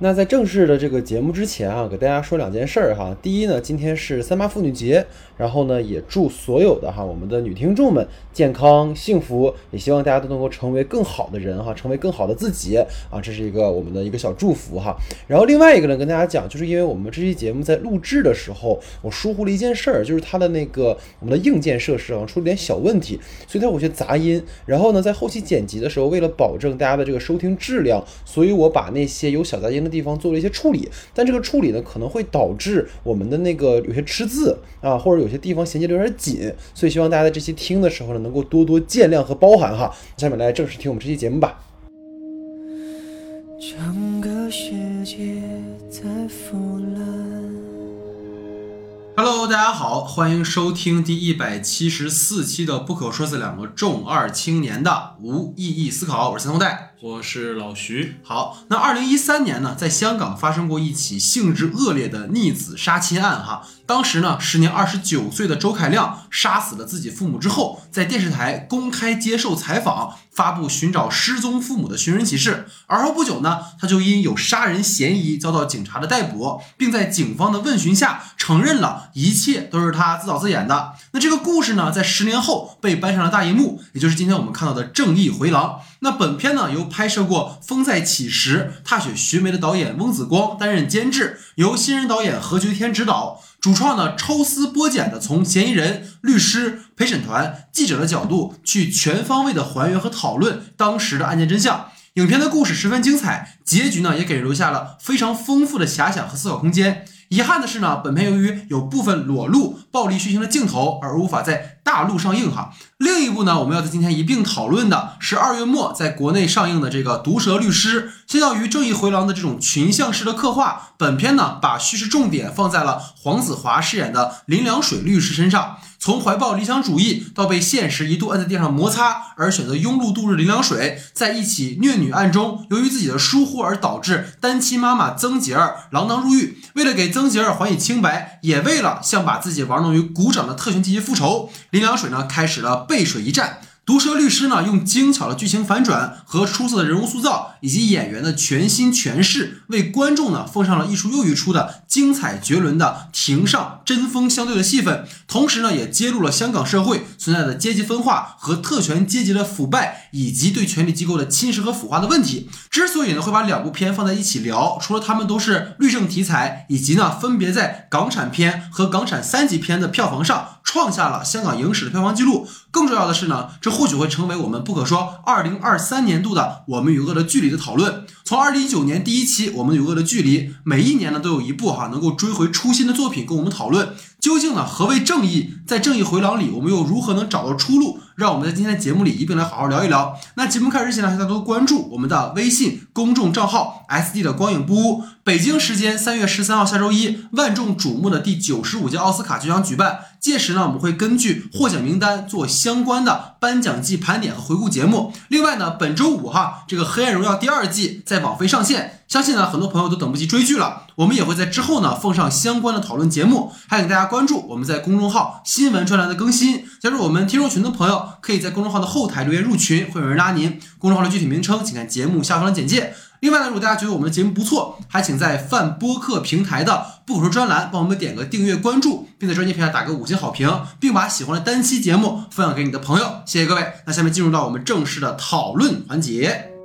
那在正式的这个节目之前啊，给大家说两件事儿哈。第一呢，今天是三八妇女节，然后呢，也祝所有的哈我们的女听众们健康幸福，也希望大家都能够成为更好的人哈，成为更好的自己啊，这是一个我们的一个小祝福哈。然后另外一个呢，跟大家讲，就是因为我们这期节目在录制的时候，我疏忽了一件事儿，就是它的那个我们的硬件设施啊出了点小问题，所以它有些杂音。然后呢，在后期剪辑的时候，为了保证大家的这个收听质量，所以我把那些有小杂音的地方做了一些处理，但这个处理呢可能会导致我们的那个有些吃字啊，或者有些地方衔接的有点紧，所以希望大家在这期听的时候呢，能够多多见谅和包涵哈。下面来正式听我们这期节目吧。整个世界在腐烂。Hello，大家好，欢迎收听第一百七十四期的《不可说是两个重二青年的无意义思考》，我是三后代。我是老徐。好，那二零一三年呢，在香港发生过一起性质恶劣的逆子杀亲案。哈，当时呢，时年二十九岁的周凯亮杀死了自己父母之后，在电视台公开接受采访，发布寻找失踪父母的寻人启事。而后不久呢，他就因有杀人嫌疑遭到警察的逮捕，并在警方的问询下承认了一切都是他自导自演的。那这个故事呢，在十年后被搬上了大荧幕，也就是今天我们看到的《正义回廊》。那本片呢，由拍摄过《风再起时》《踏雪寻梅》的导演翁子光担任监制，由新人导演何觉天执导，主创呢抽丝剥茧的从嫌疑人、律师、陪审团、记者的角度去全方位的还原和讨论当时的案件真相。影片的故事十分精彩，结局呢也给人留下了非常丰富的遐想和思考空间。遗憾的是呢，本片由于有部分裸露、暴力血腥的镜头而无法在。大陆上映哈，另一部呢，我们要在今天一并讨论的是二月末在国内上映的这个《毒舌律师》。相较于《正义回廊》的这种群像式的刻画，本片呢把叙事重点放在了黄子华饰演的林良水律师身上。从怀抱理想主义到被现实一度摁在地上摩擦，而选择庸碌度日，林良水在一起虐女案中，由于自己的疏忽而导致单亲妈妈曾洁儿锒铛入狱。为了给曾洁儿还以清白，也为了向把自己玩弄于股掌的特权阶级复仇。林良水呢，开始了背水一战。毒舌律师呢，用精巧的剧情反转和出色的人物塑造，以及演员的全新诠释，为观众呢奉上了一出又一出的精彩绝伦的庭上针锋相对的戏份。同时呢，也揭露了香港社会存在的阶级分化和特权阶级的腐败，以及对权力机构的侵蚀和腐化的问题。之所以呢会把两部片放在一起聊，除了他们都是律政题材，以及呢分别在港产片和港产三级片的票房上。创下了香港影史的票房纪录。更重要的是呢，这或许会成为我们不可说二零二三年度的我们与恶的距离的讨论。从二零一九年第一期我们与恶的距离，每一年呢都有一部哈能够追回初心的作品跟我们讨论。究竟呢何为正义？在正义回廊里，我们又如何能找到出路？让我们在今天的节目里一并来好好聊一聊。那节目开始之前呢，大家多关注我们的微信公众账号 S D 的光影不污。北京时间三月十三号下周一，万众瞩目的第九十五届奥斯卡就将举办。届时呢，我们会根据获奖名单做相关的颁奖季盘点和回顾节目。另外呢，本周五哈，这个《黑暗荣耀》第二季在网飞上线，相信呢很多朋友都等不及追剧了。我们也会在之后呢奉上相关的讨论节目，还请大家关注我们在公众号新闻专栏的更新。加入我们听众群的朋友，可以在公众号的后台留言入群，会有人拉您。公众号的具体名称，请看节目下方的简介。另外呢，如果大家觉得我们的节目不错，还请在泛播客平台的不可说专栏帮我们点个订阅关注，并在专辑平台打个五星好评，并把喜欢的单期节目分享给你的朋友。谢谢各位。那下面进入到我们正式的讨论环节。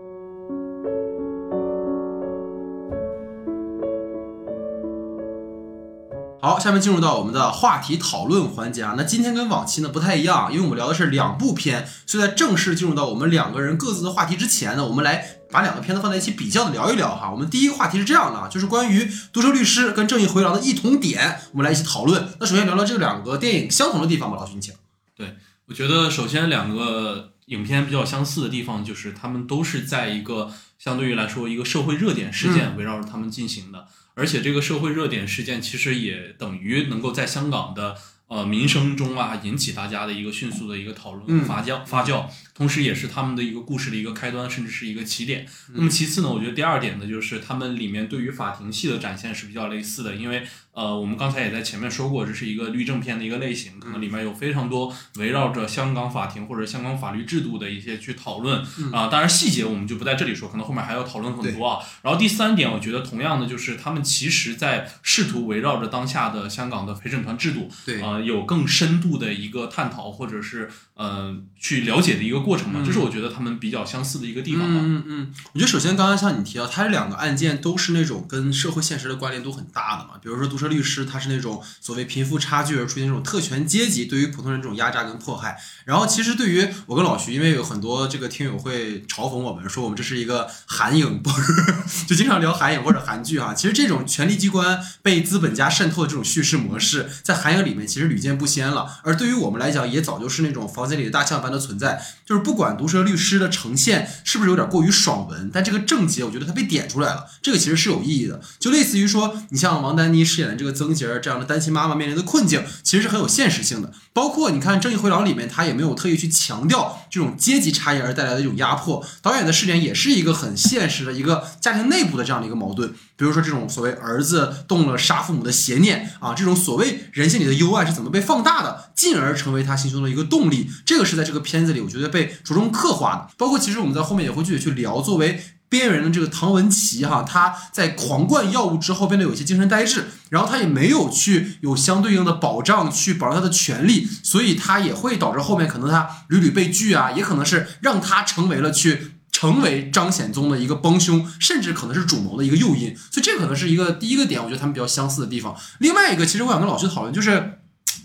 好，下面进入到我们的话题讨论环节啊。那今天跟往期呢不太一样，因为我们聊的是两部片，所以在正式进入到我们两个人各自的话题之前呢，我们来。把两个片子放在一起比较的聊一聊哈，我们第一个话题是这样的，就是关于《毒舌律师》跟《正义回廊》的异同点，我们来一起讨论。那首先聊聊这两个电影相同的地方吧，老徐你请。对，我觉得首先两个影片比较相似的地方，就是他们都是在一个相对于来说一个社会热点事件围绕着他们进行的，而且这个社会热点事件其实也等于能够在香港的。呃，民生中啊，引起大家的一个迅速的一个讨论发酵发酵，同时也是他们的一个故事的一个开端，甚至是一个起点。那么其次呢，我觉得第二点呢，就是他们里面对于法庭戏的展现是比较类似的，因为呃，我们刚才也在前面说过，这是一个律政片的一个类型，可能里面有非常多围绕着香港法庭或者香港法律制度的一些去讨论啊、当然细节我们就不在这里说，可能后面还要讨论很多啊。然后第三点，我觉得同样的就是他们其实在试图围绕着当下的香港的陪审团制度，对呃，有更深度的一个探讨或者是呃去了解的一个过程嘛，这是我觉得他们比较相似的一个地方吧。嗯嗯嗯，我觉得首先刚刚像你提到，它这两个案件都是那种跟社会现实的关联度很大的嘛。比如说毒舌律师，他是那种所谓贫富差距而出现这种特权阶级对于普通人这种压榨跟迫害。然后其实对于我跟老徐，因为有很多这个听友会嘲讽我们说我们这是一个韩影，不是 就经常聊韩影或者韩剧哈。其实这种权力机关被资本家渗透的这种叙事模式，在韩影里面其实屡见不鲜了。而对于我们来讲，也早就是那种房间里的大象般的存在。就是不管毒舌律师的呈现是不是有点过于爽文，但这个症结我觉得它被点出来了，这个其实是有意义的。就类似于说，你像王丹妮饰演的这个曾洁这样的单亲妈妈面临的困境，其实是很有现实性的。包括你看《正义回廊》里面，他也没有特意去强调这种阶级差异而带来的这种压迫。导演的视点也是一个很现实的一个家庭内部的这样的一个矛盾。比如说这种所谓儿子动了杀父母的邪念啊，这种所谓人性里的幽暗是怎么被放大的，进而成为他心中的一个动力。这个是在这个片子里，我觉得被着重刻画的。包括其实我们在后面也会具体去聊，作为边缘的这个唐文琪哈，他在狂灌药物之后变得有些精神呆滞，然后他也没有去有相对应的保障去保障他的权利，所以他也会导致后面可能他屡屡被拒啊，也可能是让他成为了去。成为张显宗的一个帮凶，甚至可能是主谋的一个诱因，所以这可能是一个第一个点，我觉得他们比较相似的地方。另外一个，其实我想跟老师讨论，就是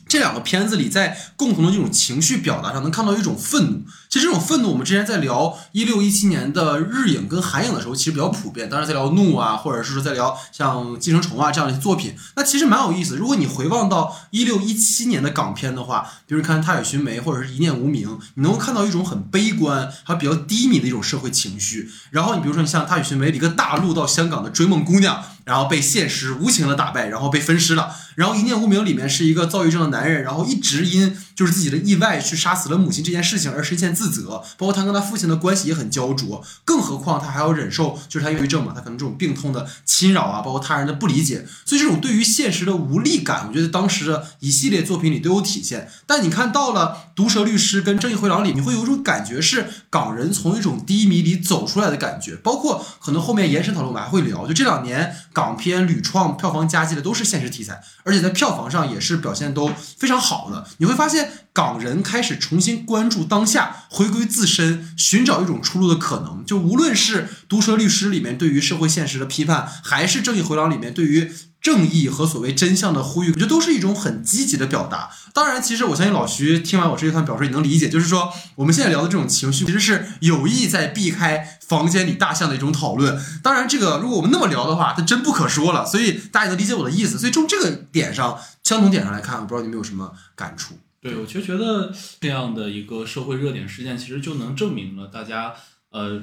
这两个片子里在共同的这种情绪表达上，能看到一种愤怒。其实这种愤怒，我们之前在聊一六一七年的日影跟韩影的时候，其实比较普遍。当然，在聊怒啊，或者是说在聊像《寄生虫》啊这样的一些作品，那其实蛮有意思。如果你回望到一六一七年的港片的话，比如看《踏雪寻梅》或者是一念无名，你能够看到一种很悲观还比较低迷的一种社会情绪。然后你比如说，你像《踏雪寻梅》里一个大陆到香港的追梦姑娘，然后被现实无情的打败，然后被分尸了。然后《一念无名》里面是一个躁郁症的男人，然后一直因就是自己的意外去杀死了母亲这件事情而深陷自责，包括他跟他父亲的关系也很焦灼，更何况他还要忍受就是他抑郁症嘛，他可能这种病痛的侵扰啊，包括他人的不理解，所以这种对于现实的无力感，我觉得当时的一系列作品里都有体现。但你看到了《毒舌律师》跟《正义回廊》里，你会有一种感觉是港人从一种低迷里走出来的感觉，包括可能后面延伸讨论我们还会聊，就这两年港片屡创票房佳绩的都是现实题材，而且在票房上也是表现都非常好的。你会发现港人开始重新关注当下，回归自身，寻找一种出路的可能。就无论是《毒舌律师》里面对于社会现实的批判，还是《正义回廊》里面对于正义和所谓真相的呼吁，我觉得都是一种很积极的表达。当然，其实我相信老徐听完我这一番表述，你能理解，就是说我们现在聊的这种情绪，其实是有意在避开房间里大象的一种讨论。当然，这个如果我们那么聊的话，它真不可说了。所以大家也能理解我的意思。所以从这个点上，相同点上来看，我不知道你们有什么感触。对，我其实觉得这样的一个社会热点事件，其实就能证明了大家呃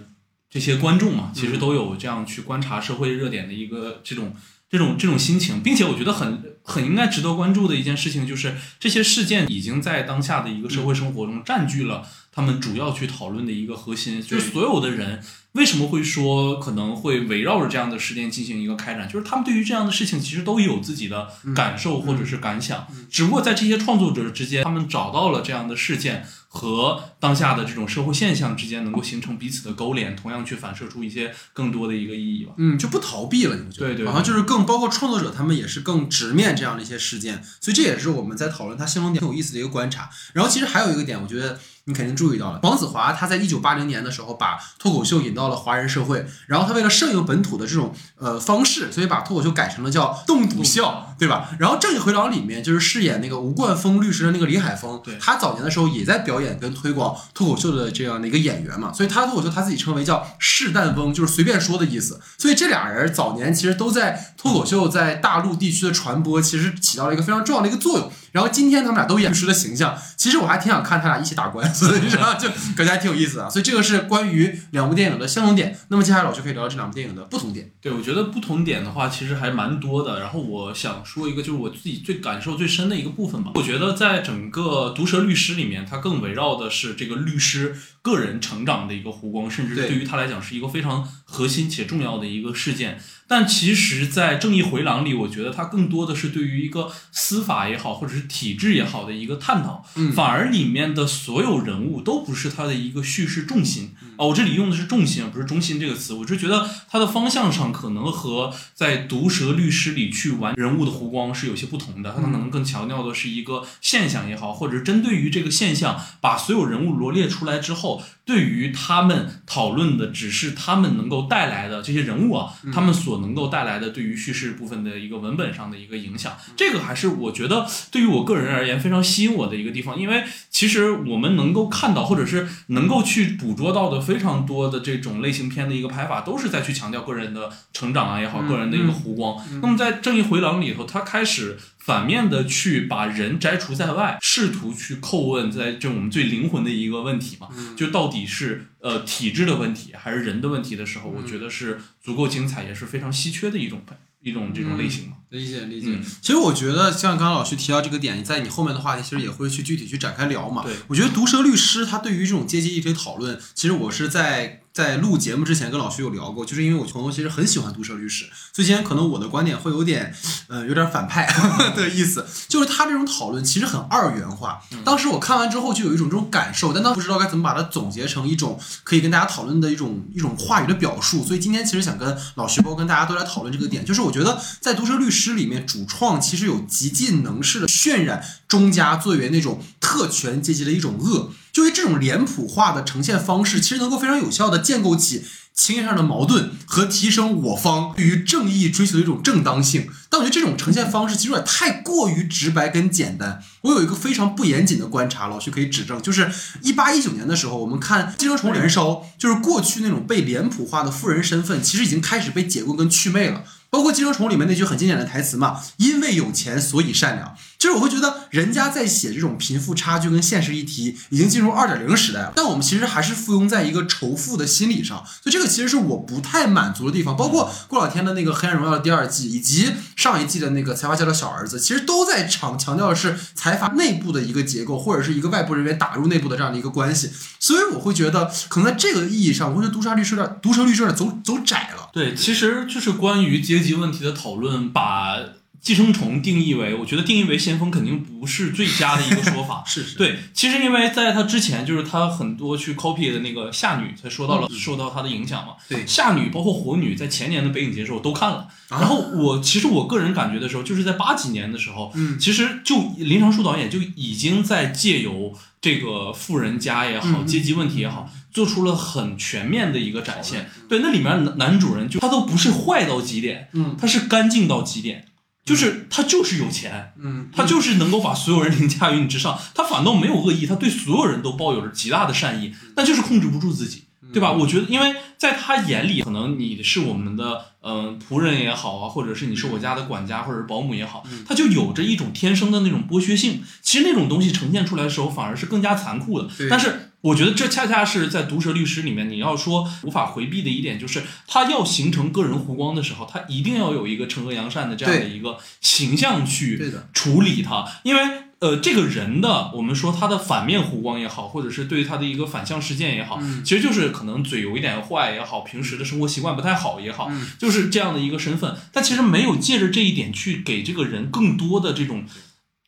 这些观众嘛，其实都有这样去观察社会热点的一个这种这种这种心情，并且我觉得很很应该值得关注的一件事情，就是这些事件已经在当下的一个社会生活中占据了他们主要去讨论的一个核心，就是所有的人。为什么会说可能会围绕着这样的事件进行一个开展？就是他们对于这样的事情其实都有自己的感受或者是感想，只不过在这些创作者之间，他们找到了这样的事件和当下的这种社会现象之间能够形成彼此的勾连，同样去反射出一些更多的一个意义吧。嗯，就不逃避了，你觉得？对对，好像就是更包括创作者他们也是更直面这样的一些事件，所以这也是我们在讨论他新闻点很有意思的一个观察。然后其实还有一个点，我觉得。你肯定注意到了，黄子华他在一九八零年的时候把脱口秀引到了华人社会，然后他为了顺应本土的这种呃方式，所以把脱口秀改成了叫冻笃笑，对吧？然后《正义回廊》里面就是饰演那个吴冠峰律师的那个李海峰，对，他早年的时候也在表演跟推广脱口秀的这样的一个演员嘛，所以他脱口秀他自己称为叫试弹翁，就是随便说的意思。所以这俩人早年其实都在脱口秀在大陆地区的传播，其实起到了一个非常重要的一个作用。然后今天他们俩都演律师的形象，其实我还挺想看他俩一起打官司。子，你知道，就感觉还挺有意思啊。所以这个是关于两部电影的相同点。那么接下来老师可以聊聊这两部电影的不同点。对，我觉得不同点的话，其实还蛮多的。然后我想说一个，就是我自己最感受最深的一个部分吧。我觉得在整个《毒舌律师》里面，它更围绕的是这个律师个人成长的一个弧光，甚至对对于他来讲是一个非常核心且重要的一个事件。但其实，在《正义回廊》里，我觉得它更多的是对于一个司法也好，或者是体制也好的一个探讨。嗯反而里面的所有人物都不是他的一个叙事重心。哦，我这里用的是重心，而不是中心这个词。我是觉得它的方向上可能和在《毒舌律师》里去玩人物的弧光是有些不同的。它可能更强调的是一个现象也好，或者针对于这个现象，把所有人物罗列出来之后，对于他们讨论的只是他们能够带来的这些人物啊，他们所能够带来的对于叙事部分的一个文本上的一个影响。这个还是我觉得对于我个人而言非常吸引我的一个地方，因为其实我们能够看到，或者是能够去捕捉到的非常多的这种类型片的一个拍法，都是在去强调个人的成长啊也好，嗯个人的一个弧光。那么在《正义回廊》里头，他开始反面的去把人摘除在外，试图去叩问在这我们最灵魂的一个问题嘛，就到底是呃体制的问题还是人的问题的时候，我觉得是足够精彩，也是非常稀缺的一种一种这种类型嘛。理解理解。嗯其实我觉得像刚刚老师提到这个点，在你后面的话题其实也会去具体去展开聊嘛。对，我觉得毒舌律师他对于这种阶级议题的讨论，其实我是在在录节目之前跟老徐有聊过，就是因为我朋友其实很喜欢毒舌律师，所以今天可能我的观点会有点呃有点反派 的意思，就是他这种讨论其实很二元化。当时我看完之后就有一种这种感受，但当时不知道该怎么把它总结成一种可以跟大家讨论的一种一种话语的表述，所以今天其实想跟老徐包括跟大家都来讨论这个点，就是我觉得在毒舌律师里面，主创其实有极尽能事的渲染中家作为那种特权阶级的一种恶，就于这种脸谱化的呈现方式，其实能够非常有效的建构起情节上的矛盾和提升我方对于正义追求的一种正当性。但我觉得这种呈现方式其实有点太过于直白跟简单。我有一个非常不严谨的观察，老徐可以指正，就是一八一九年的时候，我们看《寄生虫燃烧》，就是过去那种被脸谱化的富人身份，其实已经开始被解构跟祛魅了。包括《寄生虫》里面那句很经典的台词嘛，“因为有钱，所以善良”。就是我会觉得人家在写这种贫富差距跟现实议题，已经进入二点零时代了，但我们其实还是附庸在一个仇富的心理上，所以这个其实是我不太满足的地方。包括过两天的那个《黑暗荣耀》的第二季，以及上一季的那个财阀家的小儿子，其实都在强强调的是财阀内部的一个结构，或者是一个外部人员打入内部的这样的一个关系。所以我会觉得，可能在这个意义上，我会觉得毒杀律师的毒舌律师走走窄了。对，其实就是关于阶级问题的讨论，把寄生虫定义为，我觉得定义为先锋肯定不是最佳的一个说法。是是，对，其实因为在他之前，就是他很多去 copy 的那个夏女，才说到了受到他的影响嘛。对。夏女包括火女，在前年的北影节的时候都看了。啊？然后我其实我个人感觉的时候，就是在八几年的时候，嗯。其实就林长树导演就已经在借由这个富人家也好，嗯阶级问题也好，做出了很全面的一个展现。对，那里面男男主人就他都不是坏到极点，嗯。他是干净到极点，就是他就是有钱。嗯，他就是能够把所有人凌驾于你之上，他反倒没有恶意，他对所有人都抱有着极大的善意，但就是控制不住自己，对吧？我觉得，因为在他眼里，可能你是我们的嗯、呃仆人也好啊，或者是你是我家的管家或者是保姆也好，他就有着一种天生的那种剥削性。其实那种东西呈现出来的时候，反而是更加残酷的。但是我觉得这恰恰是在《毒舌律师》里面，你要说无法回避的一点，就是他要形成个人弧光的时候，他一定要有一个惩恶扬善的这样的一个形象去，处理他，因为呃，这个人的我们说他的反面弧光也好，或者是对于他的一个反向事件也好，嗯其实就是可能嘴有一点坏也好，平时的生活习惯不太好也好，嗯就是这样的一个身份。但其实没有借着这一点去给这个人更多的这种。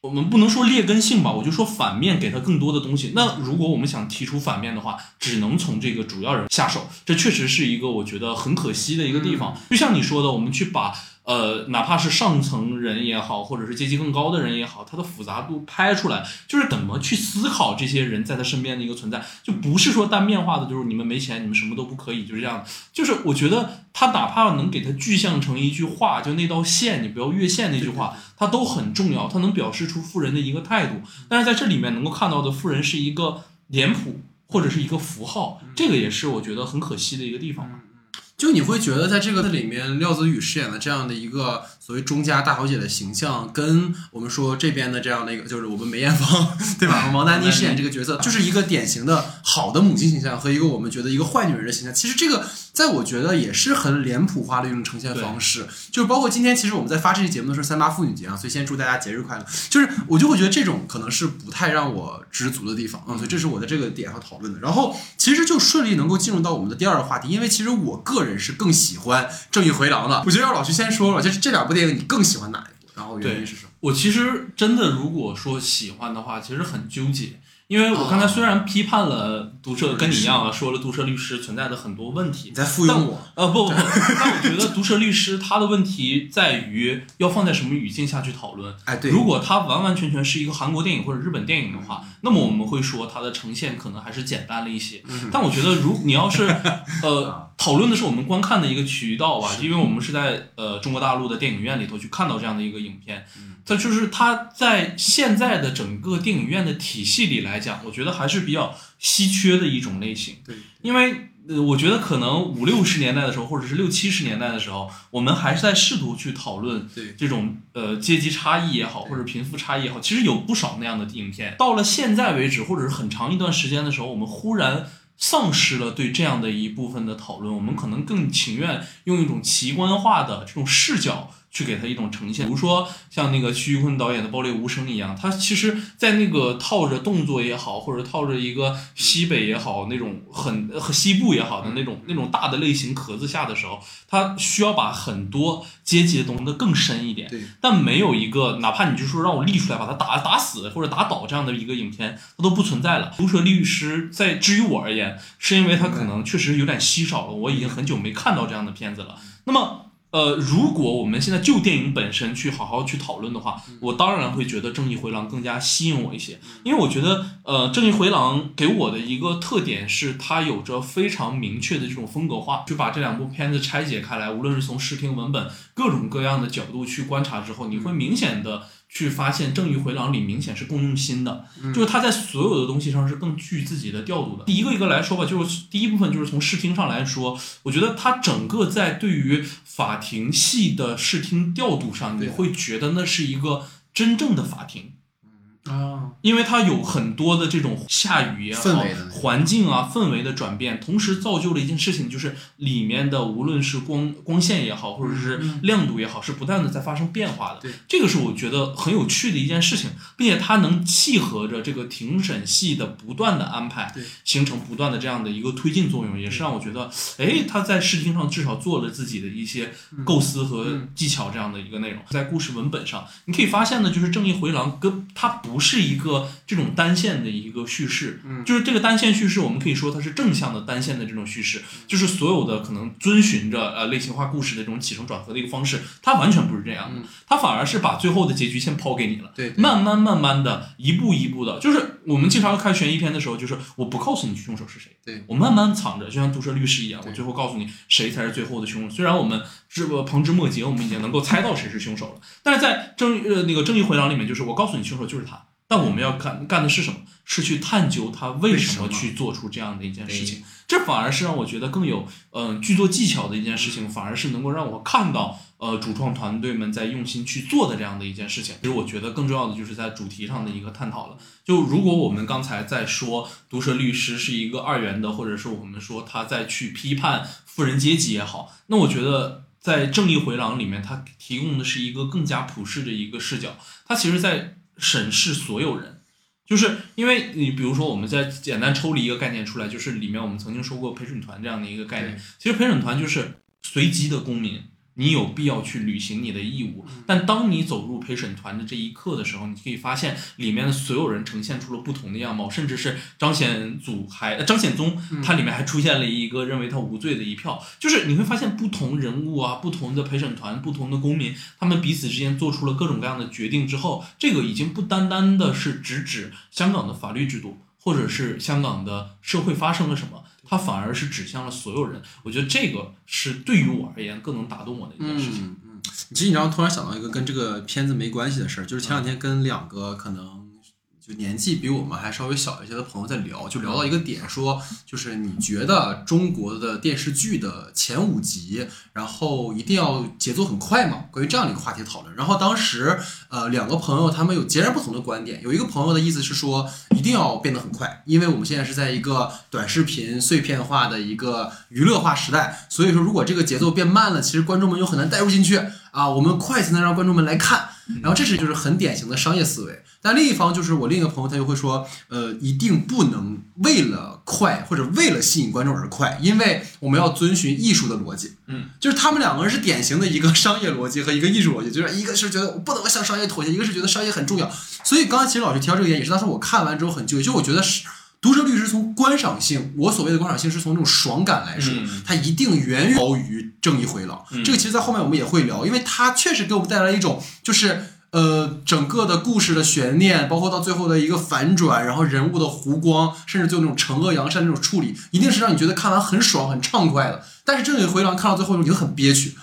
我们不能说劣根性吧，我就说反面给他更多的东西。那如果我们想提出反面的话，只能从这个主要人下手，这确实是一个我觉得很可惜的一个地方。就像你说的，我们去把呃，哪怕是上层人也好，或者是阶级更高的人也好，他的复杂度拍出来，就是怎么去思考这些人在他身边的一个存在，就不是说单面化的，就是你们没钱，你们什么都不可以，就是这样。就是我觉得他哪怕能给他具象成一句话，就那道线你不要越线那句话，它都很重要，它能表示出富人的一个态度。但是在这里面能够看到的富人是一个脸谱或者是一个符号，这个也是我觉得很可惜的一个地方吧。就你会觉得在这个里面，廖子宇饰演的这样的一个所谓钟家大小姐的形象，跟我们说这边的这样的一个，就是我们梅艳芳，对吧？王丹妮饰演这个角色，就是一个典型的好的母亲形象和一个我们觉得一个坏女人的形象。其实这个在我觉得也是很脸谱化的一种呈现方式。就是包括今天，其实我们在发这期节目的时候，三八妇女节啊，所以先祝大家节日快乐。就是我就会觉得这种可能是不太让我知足的地方，嗯，所以这是我的这个点要讨论的。然后其实就顺利能够进入到我们的第二个话题，因为其实我个人。是更喜欢《正义回廊》的，我觉得让老徐先说了，就是这两部电影你更喜欢哪一部？然后原因是什么？我其实真的如果说喜欢的话，其实很纠结。因为我刚才虽然批判了毒舌，跟你一样啊，说了毒舌律师存在的很多问题，你在附庸我？呃，不不不，但我觉得毒舌律师他的问题在于要放在什么语境下去讨论。哎，对，如果它完完全全是一个韩国电影或者日本电影的话，那么我们会说它的呈现可能还是简单了一些。但我觉得，如你要是 呃讨论的是我们观看的一个渠道吧，因为我们是在呃中国大陆的电影院里头去看到这样的一个影片。它就是它在现在的整个电影院的体系里来讲，我觉得还是比较稀缺的一种类型。对，因为呃，我觉得可能五六十年代的时候，或者是六七十年代的时候，我们还是在试图去讨论这种呃阶级差异也好，或者贫富差异也好，其实有不少那样的影片。到了现在为止，或者是很长一段时间的时候，我们忽然丧失了对这样的一部分的讨论，我们可能更情愿用一种奇观化的这种视角。去给他一种呈现，比如说像那个徐玉坤导演的《爆裂无声》一样，他其实，在那个套着动作也好，或者套着一个西北也好，那种很和西部也好的那种那种大的类型壳子下的时候，他需要把很多阶级的东西的更深一点。对，但没有一个哪怕你就说让我立出来把他打打死或者打倒这样的一个影片，它都不存在了。毒舌律师在至于我而言，是因为他可能确实有点稀少了，我已经很久没看到这样的片子了。那么。呃，如果我们现在就电影本身去好好去讨论的话，我当然会觉得《正义回廊》更加吸引我一些，因为我觉得，呃，《正义回廊》给我的一个特点是它有着非常明确的这种风格化。就把这两部片子拆解开来，无论是从视听、文本各种各样的角度去观察之后，你会明显的。去发现《正义回廊》里明显是更用心的，就是他在所有的东西上是更具自己的调度的。第一个一个来说吧，就是第一部分就是从视听上来说，我觉得他整个在对于法庭戏的视听调度上，你会觉得那是一个真正的法庭。啊，因为它有很多的这种下雨也好，环境啊氛围的转变，同时造就了一件事情，就是里面的无论是光光线也好，或者是亮度也好，是不断的在发生变化的。对，这个是我觉得很有趣的一件事情，并且它能契合着这个庭审戏的不断的安排，形成不断的这样的一个推进作用，也是让我觉得，哎，他在视听上至少做了自己的一些构思和技巧这样的一个内容。在故事文本上，你可以发现呢，就是《正义回廊》跟它不。不是一个这种单线的一个叙事，嗯，就是这个单线叙事，我们可以说它是正向的单线的这种叙事，就是所有的可能遵循着呃类型化故事的这种起承转合的一个方式，它完全不是这样的，它反而是把最后的结局先抛给你了，对，慢慢慢慢的一步一步的，就是我们经常看悬疑片的时候，就是我不告诉你凶手是谁，对。我慢慢藏着，就像毒舌律师一样，我最后告诉你谁才是最后的凶手，虽然我们是旁枝末节，我们已经能够猜到谁是凶手了，但是在正呃那个正义回廊里面，就是我告诉你凶手就是他。但我们要干干的是什么？是去探究他为什么去做出这样的一件事情。这反而是让我觉得更有嗯剧作技巧的一件事情，反而是能够让我看到呃主创团队们在用心去做的这样的一件事情。其实我觉得更重要的就是在主题上的一个探讨了。就如果我们刚才在说毒舌律师是一个二元的，或者是我们说他在去批判富人阶级也好，那我觉得在正义回廊里面，他提供的是一个更加普世的一个视角。他其实，在审视所有人，就是因为你比如说，我们在简单抽离一个概念出来，就是里面我们曾经说过陪审团这样的一个概念。其实陪审团就是随机的公民。你有必要去履行你的义务，但当你走入陪审团的这一刻的时候，你可以发现里面的所有人呈现出了不同的样貌，甚至是张显祖还张显宗，他里面还出现了一个认为他无罪的一票，就是你会发现不同人物啊，不同的陪审团，不同的公民，他们彼此之间做出了各种各样的决定之后，这个已经不单单的是直指香港的法律制度，或者是香港的社会发生了什么。它反而是指向了所有人，我觉得这个是对于我而言更能打动我的一件事情。嗯，其实你让我突然想到一个跟这个片子没关系的事儿，就是前两天跟两个可能就年纪比我们还稍微小一些的朋友在聊，就聊到一个点，说就是你觉得中国的电视剧的前五集，然后一定要节奏很快嘛？关于这样的一个话题讨论。然后当时呃两个朋友他们有截然不同的观点，有一个朋友的意思是说一定要变得很快，因为我们现在是在一个短视频碎片化的一个娱乐化时代，所以说如果这个节奏变慢了，其实观众们就很难带入进去啊，我们快才能让观众们来看。然后这是就是很典型的商业思维，但另一方就是我另一个朋友，他就会说，呃，一定不能为了快或者为了吸引观众而快，因为我们要遵循艺术的逻辑。嗯，就是他们两个人是典型的一个商业逻辑和一个艺术逻辑，就是一个是觉得我不能向商业妥协，一个是觉得商业很重要。所以刚才其实老师提到这个点，也是当时我看完之后很纠结，就我觉得是。毒舌律师从观赏性，我所谓的观赏性是从这种爽感来说，它一定远远高于正义回廊。这个其实，在后面我们也会聊，因为它确实给我们带来一种，就是呃，整个的故事的悬念，包括到最后的一个反转，然后人物的弧光，甚至就那种惩恶扬善那种处理，一定是让你觉得看完很爽、很畅快的。但是正义回廊看到最后，你就很憋屈。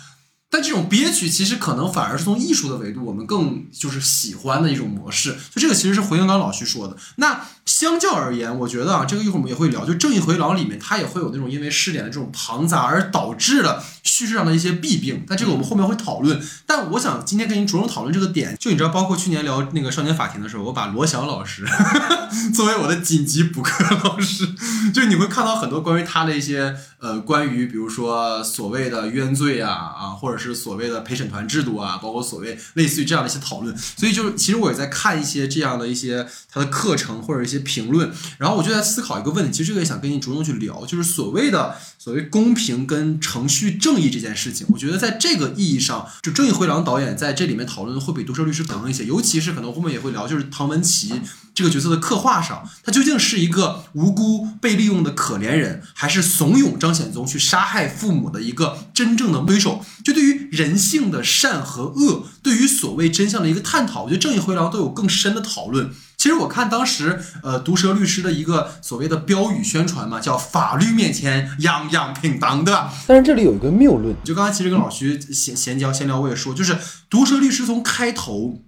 但这种憋屈其实可能反而是从艺术的维度，我们更就是喜欢的一种模式。就这个其实是回应刚老徐说的。那相较而言，我觉得啊，这个一会儿我们也会聊，就《正义回廊》里面它也会有那种因为试点的这种庞杂而导致的叙事上的一些弊病。但这个我们后面会讨论。但我想今天跟您着重讨论这个点，就你知道，包括去年聊那个少年法庭的时候，我把罗翔老师 作为我的紧急补课老师，就是你会看到很多关于他的一些呃，关于比如说所谓的冤罪啊啊，或者是。是所谓的陪审团制度啊，包括所谓类似于这样的一些讨论，所以就是其实我也在看一些这样的一些他的课程或者一些评论，然后我就在思考一个问题，其实这个也想跟你着重去聊，就是所谓的所谓公平跟程序正正义这件事情，我觉得在这个意义上，就正义回廊导演在这里面讨论会比毒舌律师更一些，尤其是可能后面也会聊，就是唐文琪。这个角色的刻画上，他究竟是一个无辜被利用的可怜人，还是怂恿张显宗去杀害父母的一个真正的推手？就对于人性的善和恶，对于所谓真相的一个探讨，我觉得正义回廊都有更深的讨论。其实我看当时，呃，毒舌律师的一个所谓的标语宣传嘛，叫“法律面前样样平等”，对吧？但是这里有一个谬论，就刚才其实跟老徐闲闲聊闲聊，我也说，就是毒舌律师从开头，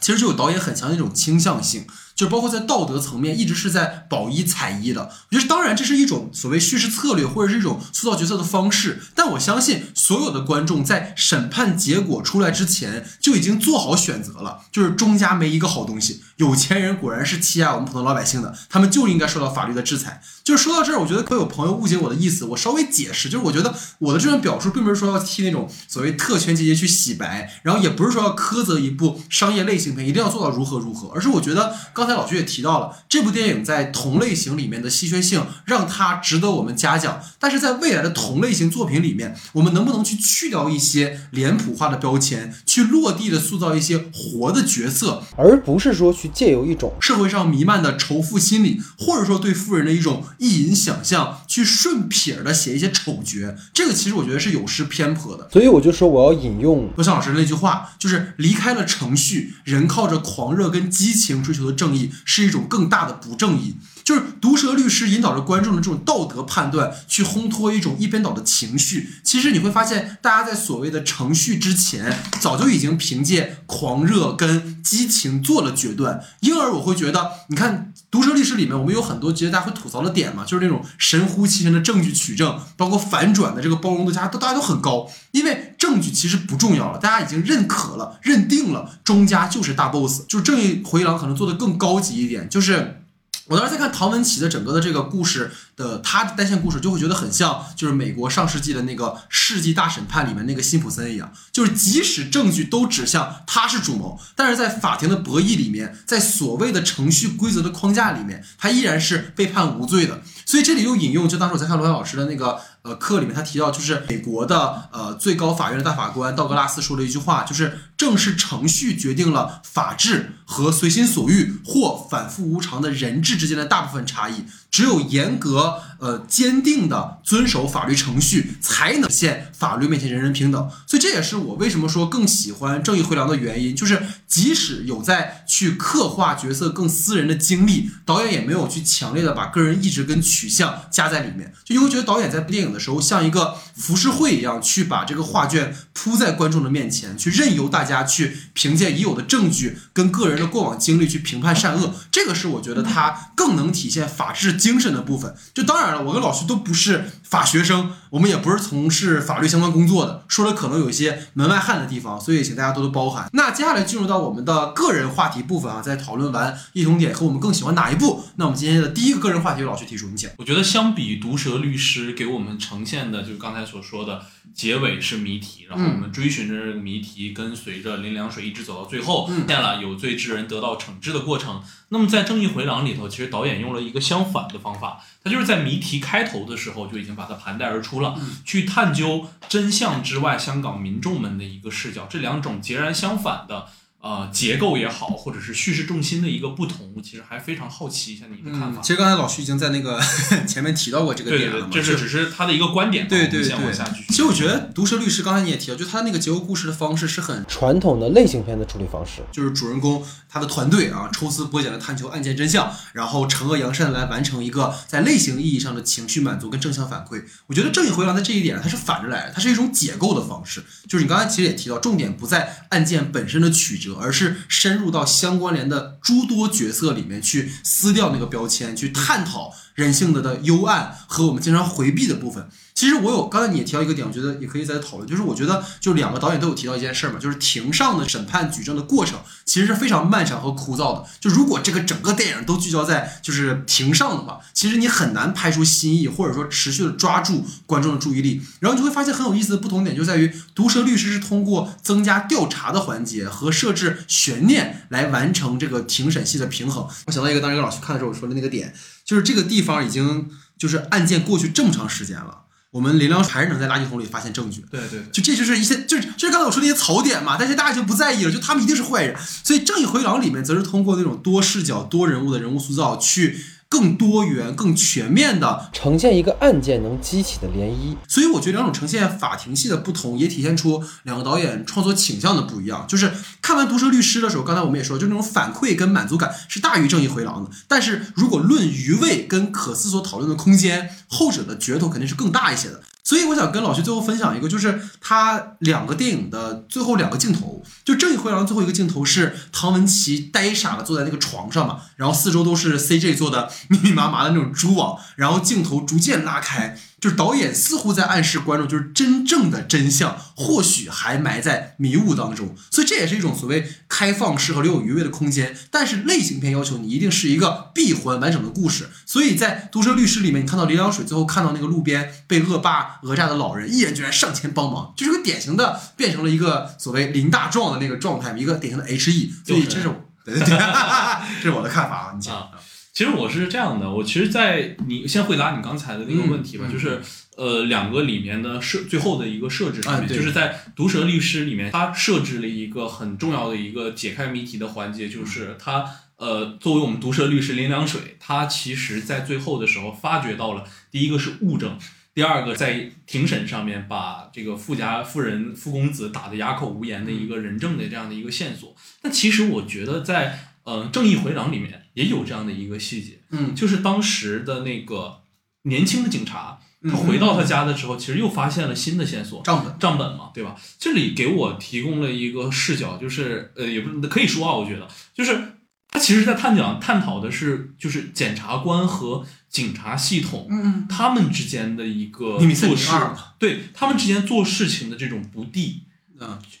其实就有导演很强的一种倾向性。就包括在道德层面，一直是在保一踩一的。我觉得，当然这是一种所谓叙事策略，或者是一种塑造角色的方式。但我相信，所有的观众在审判结果出来之前，就已经做好选择了，就是钟家没一个好东西。有钱人果然是欺压我们普通老百姓的，他们就应该受到法律的制裁。就说到这儿，我觉得会有朋友误解我的意思，我稍微解释，就是我觉得我的这段表述，并不是说要替那种所谓特权阶级去洗白，然后也不是说要苛责一部商业类型片一定要做到如何如何，而是我觉得刚。才老徐也提到了，这部电影在同类型里面的稀缺性，让它值得我们嘉奖。但是在未来的同类型作品里面，我们能不能去去掉一些脸谱化的标签，去落地的塑造一些活的角色，而不是说去借由一种社会上弥漫的仇富心理，或者说对富人的一种意淫想象，去顺撇的写一些丑角？这个其实我觉得是有失偏颇的。所以我就说我要引用罗翔老师那句话，就是离开了程序，人靠着狂热跟激情追求的正义。是一种更大的不正义，就是毒舌律师引导着观众的这种道德判断，去烘托一种一边倒的情绪。其实你会发现，大家在所谓的程序之前，早就已经凭借狂热跟激情做了决断。因而我会觉得，你看毒舌律师里面，我们有很多觉得大家会吐槽的点嘛，就是那种神乎其神的证据取证，包括反转的这个包容度，大家都大家都很高，因为。证据其实不重要了，大家已经认可了、认定了，钟家就是大 boss，就是正义回廊可能做的更高级一点，就是我当时在看唐文琪的整个的这个故事的他的单线故事，就会觉得很像就是美国上世纪的那个世纪大审判里面那个辛普森一样，就是即使证据都指向他是主谋，但是在法庭的博弈里面，在所谓的程序规则的框架里面，他依然是被判无罪的。所以这里又引用，就当时我在看罗翔老师的那个。呃，课里面他提到，就是美国的呃最高法院的大法官道格拉斯说了一句话，就是正是程序决定了法治和随心所欲或反复无常的人治之间的大部分差异。只有严格、呃坚定的遵守法律程序，才能现法律面前人人平等。所以这也是我为什么说更喜欢《正义回廊》的原因，就是即使有在去刻画角色更私人的经历，导演也没有去强烈的把个人意志跟取向加在里面，就你会觉得导演在电影的时候像一个浮世绘一样，去把这个画卷铺在观众的面前，去任由大家去凭借已有的证据跟个人的过往经历去评判善恶。这个是我觉得他更能体现法治精神的部分。就当然了，我跟老徐都不是法学生，我们也不是从事法律相关工作的，说的可能有一些门外汉的地方，所以请大家多多包涵。那接下来进入到我们的个人话题部分啊，在讨论完异同点和我们更喜欢哪一部，那我们今天的第一个个人话题由老徐提出，你请。我觉得相比《毒舌律师》给我们呈现的，就是刚才所说的结尾是谜题，然后我们追寻着这个谜题，跟随着林良水一直走到最后，嗯出现了有罪之人得到惩治的过程。那么在《正义回廊》里头，其实导演用了一个相反的方法，他就是在谜题开头的时候就已经把它盘带而出了，去探究真相之外香港民众们的一个视角，这两种截然相反的。呃，结构也好，或者是叙事重心的一个不同，其实还非常好奇一下你的看法。嗯其实刚才老徐已经在那个 前面提到过这个点了嘛，，对这是只是他的一个观点。对对对。其实我觉得《毒舌律师》刚才你也提到，就他那个结构故事的方式是很传统的类型片的处理方式。就是主人公他的团队啊，抽丝剥茧的探求案件真相，然后惩恶扬善来完成一个在类型意义上的情绪满足跟正向反馈。我觉得《正义回廊》在这一点它是反着来的，它是一种解构的方式。就是你刚才其实也提到，重点不在案件本身的曲折，而是深入到相关联的诸多角色里面去撕掉那个标签，去探讨人性的的幽暗和我们经常回避的部分。其实我有刚才你也提到一个点，我觉得也可以再讨论，就是我觉得就两个导演都有提到一件事儿嘛，就是庭上的审判举证的过程其实是非常漫长和枯燥的。就如果这个整个电影都聚焦在就是庭上的话，其实你很难拍出新意，或者说持续的抓住观众的注意力。然后你就会发现很有意思的不同点就在于，毒舌律师是通过增加调查的环节和设置悬念来完成这个庭审戏的平衡。我想到一个当时跟老师看的时候我说的那个点，就是这个地方已经就是案件过去这么长时间了。我们林良还是能在垃圾桶里发现证据，对对对，就这就是一些就是就是刚才我说那些槽点嘛，但是大家就不在意了，就他们一定是坏人。所以《正义回廊》里面则是通过那种多视角、多人物的人物塑造，去更多元、更全面的呈现一个案件能激起的涟漪。所以我觉得两种呈现法庭戏的不同，也体现出两个导演创作倾向的不一样。就是看完《毒舌律师》的时候，刚才我们也说，就那种反馈跟满足感是大于《正义回廊》的。但是如果论余味跟可思索讨论的空间，后者的噱头肯定是更大一些的。所以我想跟老徐最后分享一个，就是他两个电影的最后两个镜头，就《正义回廊》最后一个镜头是唐文琪呆傻的坐在那个床上嘛，然后四周都是 CJ 做的密密麻麻的那种蛛网，然后镜头逐渐拉开，就是导演似乎在暗示观众，就是真正的真相或许还埋在迷雾当中，所以这也是一种所谓开放式和留有余味的空间。但是类型片要求你一定是一个闭环完整的故事，所以在《毒舌律师》里面，你看到林良水最后看到那个路边被恶霸讹诈的老人，毅然决然上前帮忙，就是个典型的变成了一个所谓林大壮的那个状态，一个典型的 H E。所以这是对对对，这是我的看法啊，你讲。啊其实我是这样的，我其实，在你先回答你刚才的那个问题吧，就是呃两个里面的设最后的一个设置上面，啊就是在《毒舌律师》里面，他设置了一个很重要的一个解开谜题的环节，就是他呃作为我们毒舌律师林良水，他其实在最后的时候发掘到了第一个是物证。第二个，在庭审上面把这个富家富人、富公子打得哑口无言的一个人证的这样的一个线索，但其实我觉得在呃《正义回廊》里面也有这样的一个细节，嗯，就是当时的那个年轻的警察，嗯。他回到他家的时候，其实又发现了新的线索，账本，账本嘛，对吧？这里给我提供了一个视角，就是呃，也不是可以说啊，我觉得就是他其实在探讲探讨的是，就是检察官和警察系统嗯他们之间的一个做事嘛，对他们之间做事情的这种不地。嗯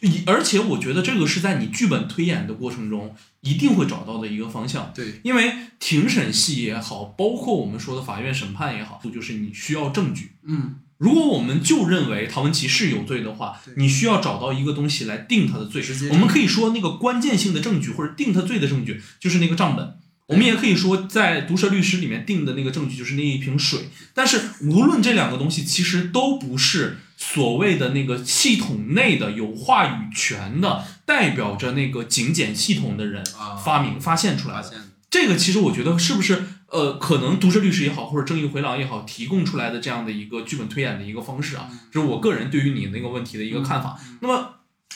以而且我觉得这个是在你剧本推演的过程中一定会找到的一个方向，对，因为庭审戏也好，包括我们说的法院审判也好，就是你需要证据。嗯如果我们就认为唐文琪是有罪的话，你需要找到一个东西来定他的罪。我们可以说那个关键性的证据或者定他罪的证据就是那个账本。我们也可以说，在毒舌律师里面定的那个证据就是那一瓶水。但是无论这两个东西，其实都不是所谓的那个系统内的有话语权的，代表着那个警检系统的人啊发明发现出来的。这个其实我觉得是不是呃，可能毒舌律师也好，或者正义回廊也好，提供出来的这样的一个剧本推演的一个方式啊，这是我个人对于你那个问题的一个看法。那么。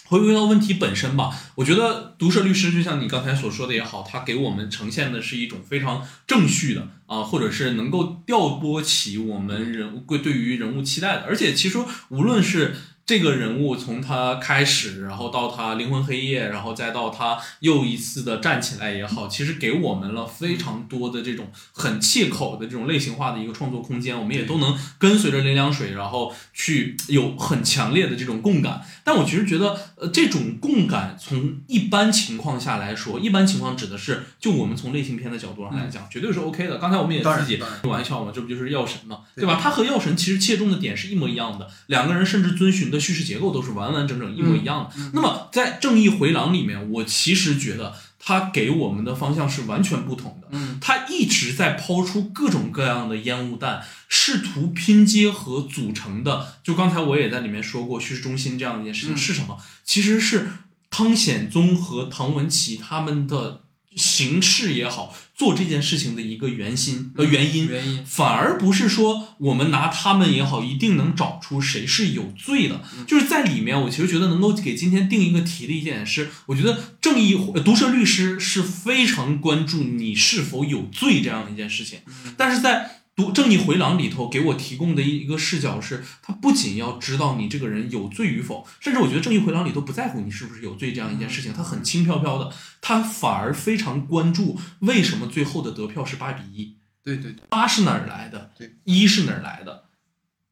回归到问题本身吧，我觉得毒舌律师就像你刚才所说的也好，他给我们呈现的是一种非常正序的啊，或者是能够调拨起我们人物对于人物期待的，而且其实无论是。这个人物从他开始，然后到他灵魂黑夜，然后再到他又一次的站起来也好，其实给我们了非常多的这种很切口的这种类型化的一个创作空间，我们也都能跟随着林良水，然后去有很强烈的这种共感。但我其实觉得，呃，这种共感从一般情况下来说，一般情况指的是，就我们从类型片的角度上来讲，绝对是 OK 的。刚才我们也自己开玩笑嘛，这不就是药神嘛，对吧？他和药神其实切中的点是一模一样的，两个人甚至遵循的。叙事结构都是完完整整一模一样的。那么在《正义回廊》里面，我其实觉得它给我们的方向是完全不同的。嗯，它一直在抛出各种各样的烟雾弹，试图拼接和组成的。就刚才我也在里面说过，叙事中心这样一件事情是什么？其实是汤显宗和唐文琪他们的。形式也好，做这件事情的一个原心呃原因，原因反而不是说我们拿他们也好，一定能找出谁是有罪的。就是在里面，我其实觉得能够给今天定一个题的一点是，我觉得正义毒舌律师是非常关注你是否有罪这样的一件事情，但是在。读正义回廊里头给我提供的一一个视角是，他不仅要知道你这个人有罪与否，甚至我觉得正义回廊里头不在乎你是不是有罪这样一件事情，他很轻飘飘的，他反而非常关注为什么最后的得票是八比一。对对对，八是哪儿来的？对，一是哪儿来的？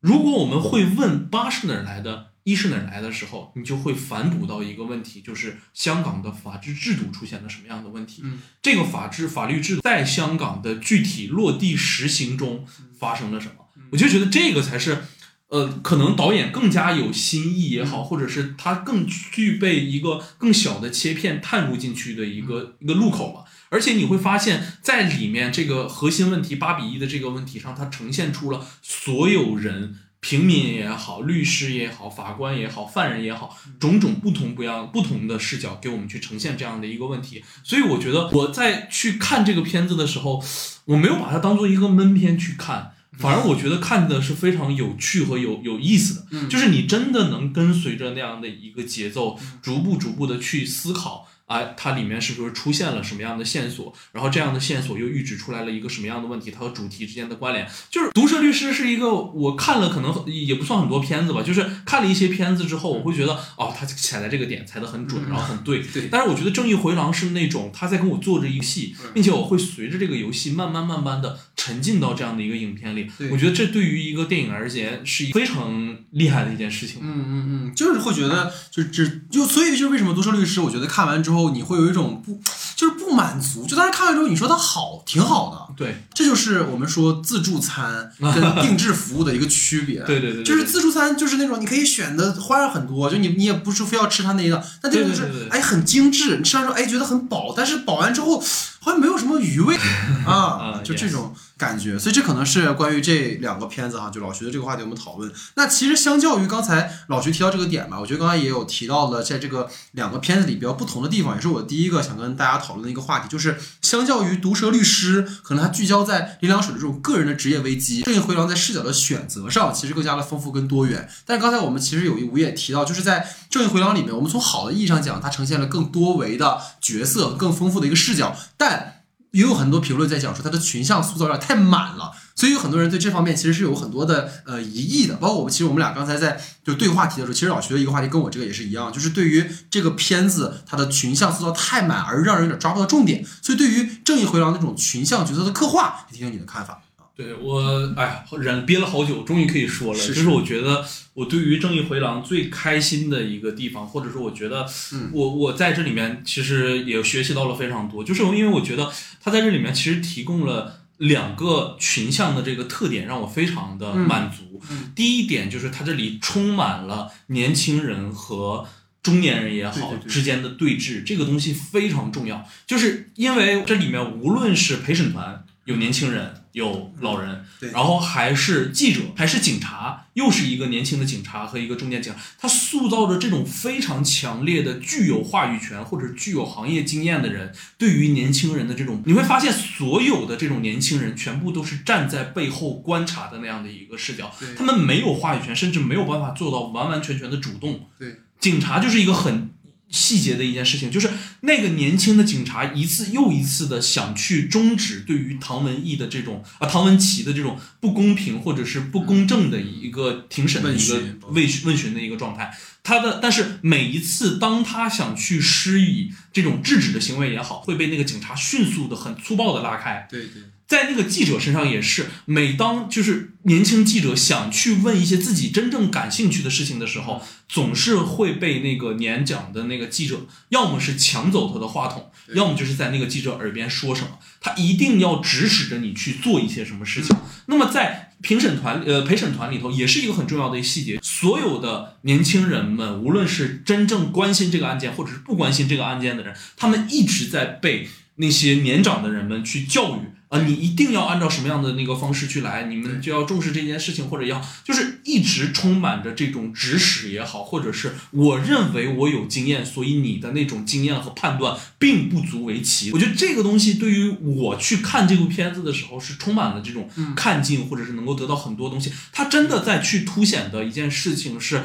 如果我们会问八是哪儿来的？一是哪来的时候，你就会反哺到一个问题，就是香港的法治制度出现了什么样的问题？嗯，这个法治法律制度在香港的具体落地实行中发生了什么？我就觉得这个才是，呃，可能导演更加有新意也好，或者是他更具备一个更小的切片探入进去的一个一个路口吧。而且你会发现在里面这个核心问题八比一的这个问题上，它呈现出了所有人。平民也好，律师也好，法官也好，犯人也好，种种不同不一样、不同的视角给我们去呈现这样的一个问题。所以我觉得我在去看这个片子的时候，我没有把它当做一个闷片去看，反而我觉得看的是非常有趣和有有意思的。就是你真的能跟随着那样的一个节奏，逐步逐步的去思考。哎，它里面是不是出现了什么样的线索？然后这样的线索又预指出来了一个什么样的问题？它和主题之间的关联，就是《毒舌律师》是一个我看了可能也不算很多片子吧，就是看了一些片子之后，我会觉得哦，他踩在这个点踩得很准，然后很对。对。但是我觉得《正义回廊》是那种他在跟我做着一个戏，并且我会随着这个游戏慢慢慢慢的沉浸到这样的一个影片里。我觉得这对于一个电影而言是非常厉害的一件事情。嗯嗯嗯，就是会觉得就是这就所以就是为什么《毒舌律师》我觉得看完之后。后你会有一种不，就是不满足。就当时看完之后，你说它好，挺好的。对，这就是我们说自助餐 跟定制服务的一个区别。对对对，就是自助餐就是那种你可以选的花样很多，就你你也不是非要吃它那一道，但这个就是哎很精致，你吃完之后哎觉得很饱，但是饱完之后好像没有什么余味 啊，就这种。感觉，所以这可能是关于这两个片子哈，就老徐的这个话题我们讨论。那其实相较于刚才老徐提到这个点吧，我觉得刚才也有提到了，在这个两个片子里比较不同的地方，也是我第一个想跟大家讨论的一个一个话题，就是相较于毒舌律师，可能它聚焦在林良水的这种个人的职业危机，正义回廊在视角的选择上，其实更加的丰富跟多元。但是刚才我们其实有一无也提到，就是在正义回廊里面，我们从好的意义上讲，它呈现了更多维的角色，更丰富的一个视角，但。也有很多评论在讲说它的群像塑造有点太满了，所以有很多人对这方面其实是有很多的呃疑义的。包括我们，其实我们俩刚才在就对话题的时候，其实老徐的一个话题跟我这个也是一样，就是对于这个片子它的群像塑造太满而让人有点抓不到重点。所以对于正义回廊那种群像角色的刻画，听听你的看法。对我，哎呀，忍憋了好久，终于可以说了。就是我觉得，我对于《正义回廊》最开心的一个地方，或者说，我觉得，我我在这里面其实也学习到了非常多。就是因为我觉得他在这里面其实提供了两个群像的这个特点，让我非常的满足。第一点就是它这里充满了年轻人和中年人也好之间的对峙，这个东西非常重要。就是因为这里面无论是陪审团。有年轻人，有老人，对。然后还是记者，还是警察，又是一个年轻的警察和一个中年警察，他塑造着这种非常强烈的具有话语权或者具有行业经验的人对于年轻人的这种，你会发现所有的这种年轻人全部都是站在背后观察的那样的一个视角，他们没有话语权，甚至没有办法做到完完全全的主动。对，警察就是一个很细节的一件事情，就是那个年轻的警察一次又一次的想去终止对于唐文义的这种啊唐文琪的这种不公平或者是不公正的一个庭审的一个问询问问询的一个状态。他的但是每一次当他想去施以这种制止的行为也好，会被那个警察迅速的很粗暴的拉开。对对在那个记者身上也是，每当就是年轻记者想去问一些自己真正感兴趣的事情的时候，总是会被那个年长的那个记者，要么是抢走他的话筒，要么就是在那个记者耳边说什么，他一定要指使着你去做一些什么事情。那么在评审团呃陪审团里头，也是一个很重要的细节，所有的年轻人们，无论是真正关心这个案件，或者是不关心这个案件的人，他们一直在被那些年长的人们去教育。啊，你一定要按照什么样的那个方式去来，你们就要重视这件事情，或者要就是一直充满着这种指使也好，或者是我认为我有经验，所以你的那种经验和判断并不足为奇。我觉得这个东西对于我去看这部片子的时候是充满了这种看尽，或者是能够得到很多东西。它真的在去凸显的一件事情是。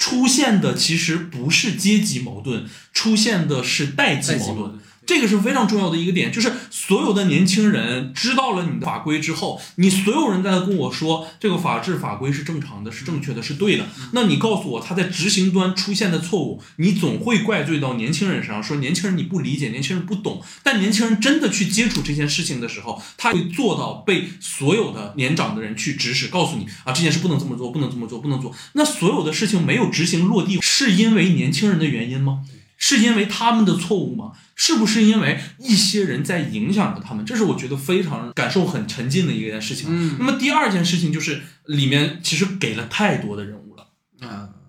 出现的其实不是阶级矛盾，出现的是代际矛盾。这个是非常重要的一个点，就是所有的年轻人知道了你的法规之后，你所有人在跟我说这个法治法规是正常的，是正确的，是对的。那你告诉我他在执行端出现的错误，你总会怪罪到年轻人身上，说年轻人你不理解，年轻人不懂。但年轻人真的去接触这件事情的时候，他会做到被所有的年长的人去指使，告诉你啊这件事不能这么做，不能这么做，不能做。那所有的事情没有执行落地，是因为年轻人的原因吗？是因为他们的错误吗？是不是因为一些人在影响着他们？这是我觉得非常感受很沉浸的一件事情。嗯那么第二件事情就是里面其实给了太多的人物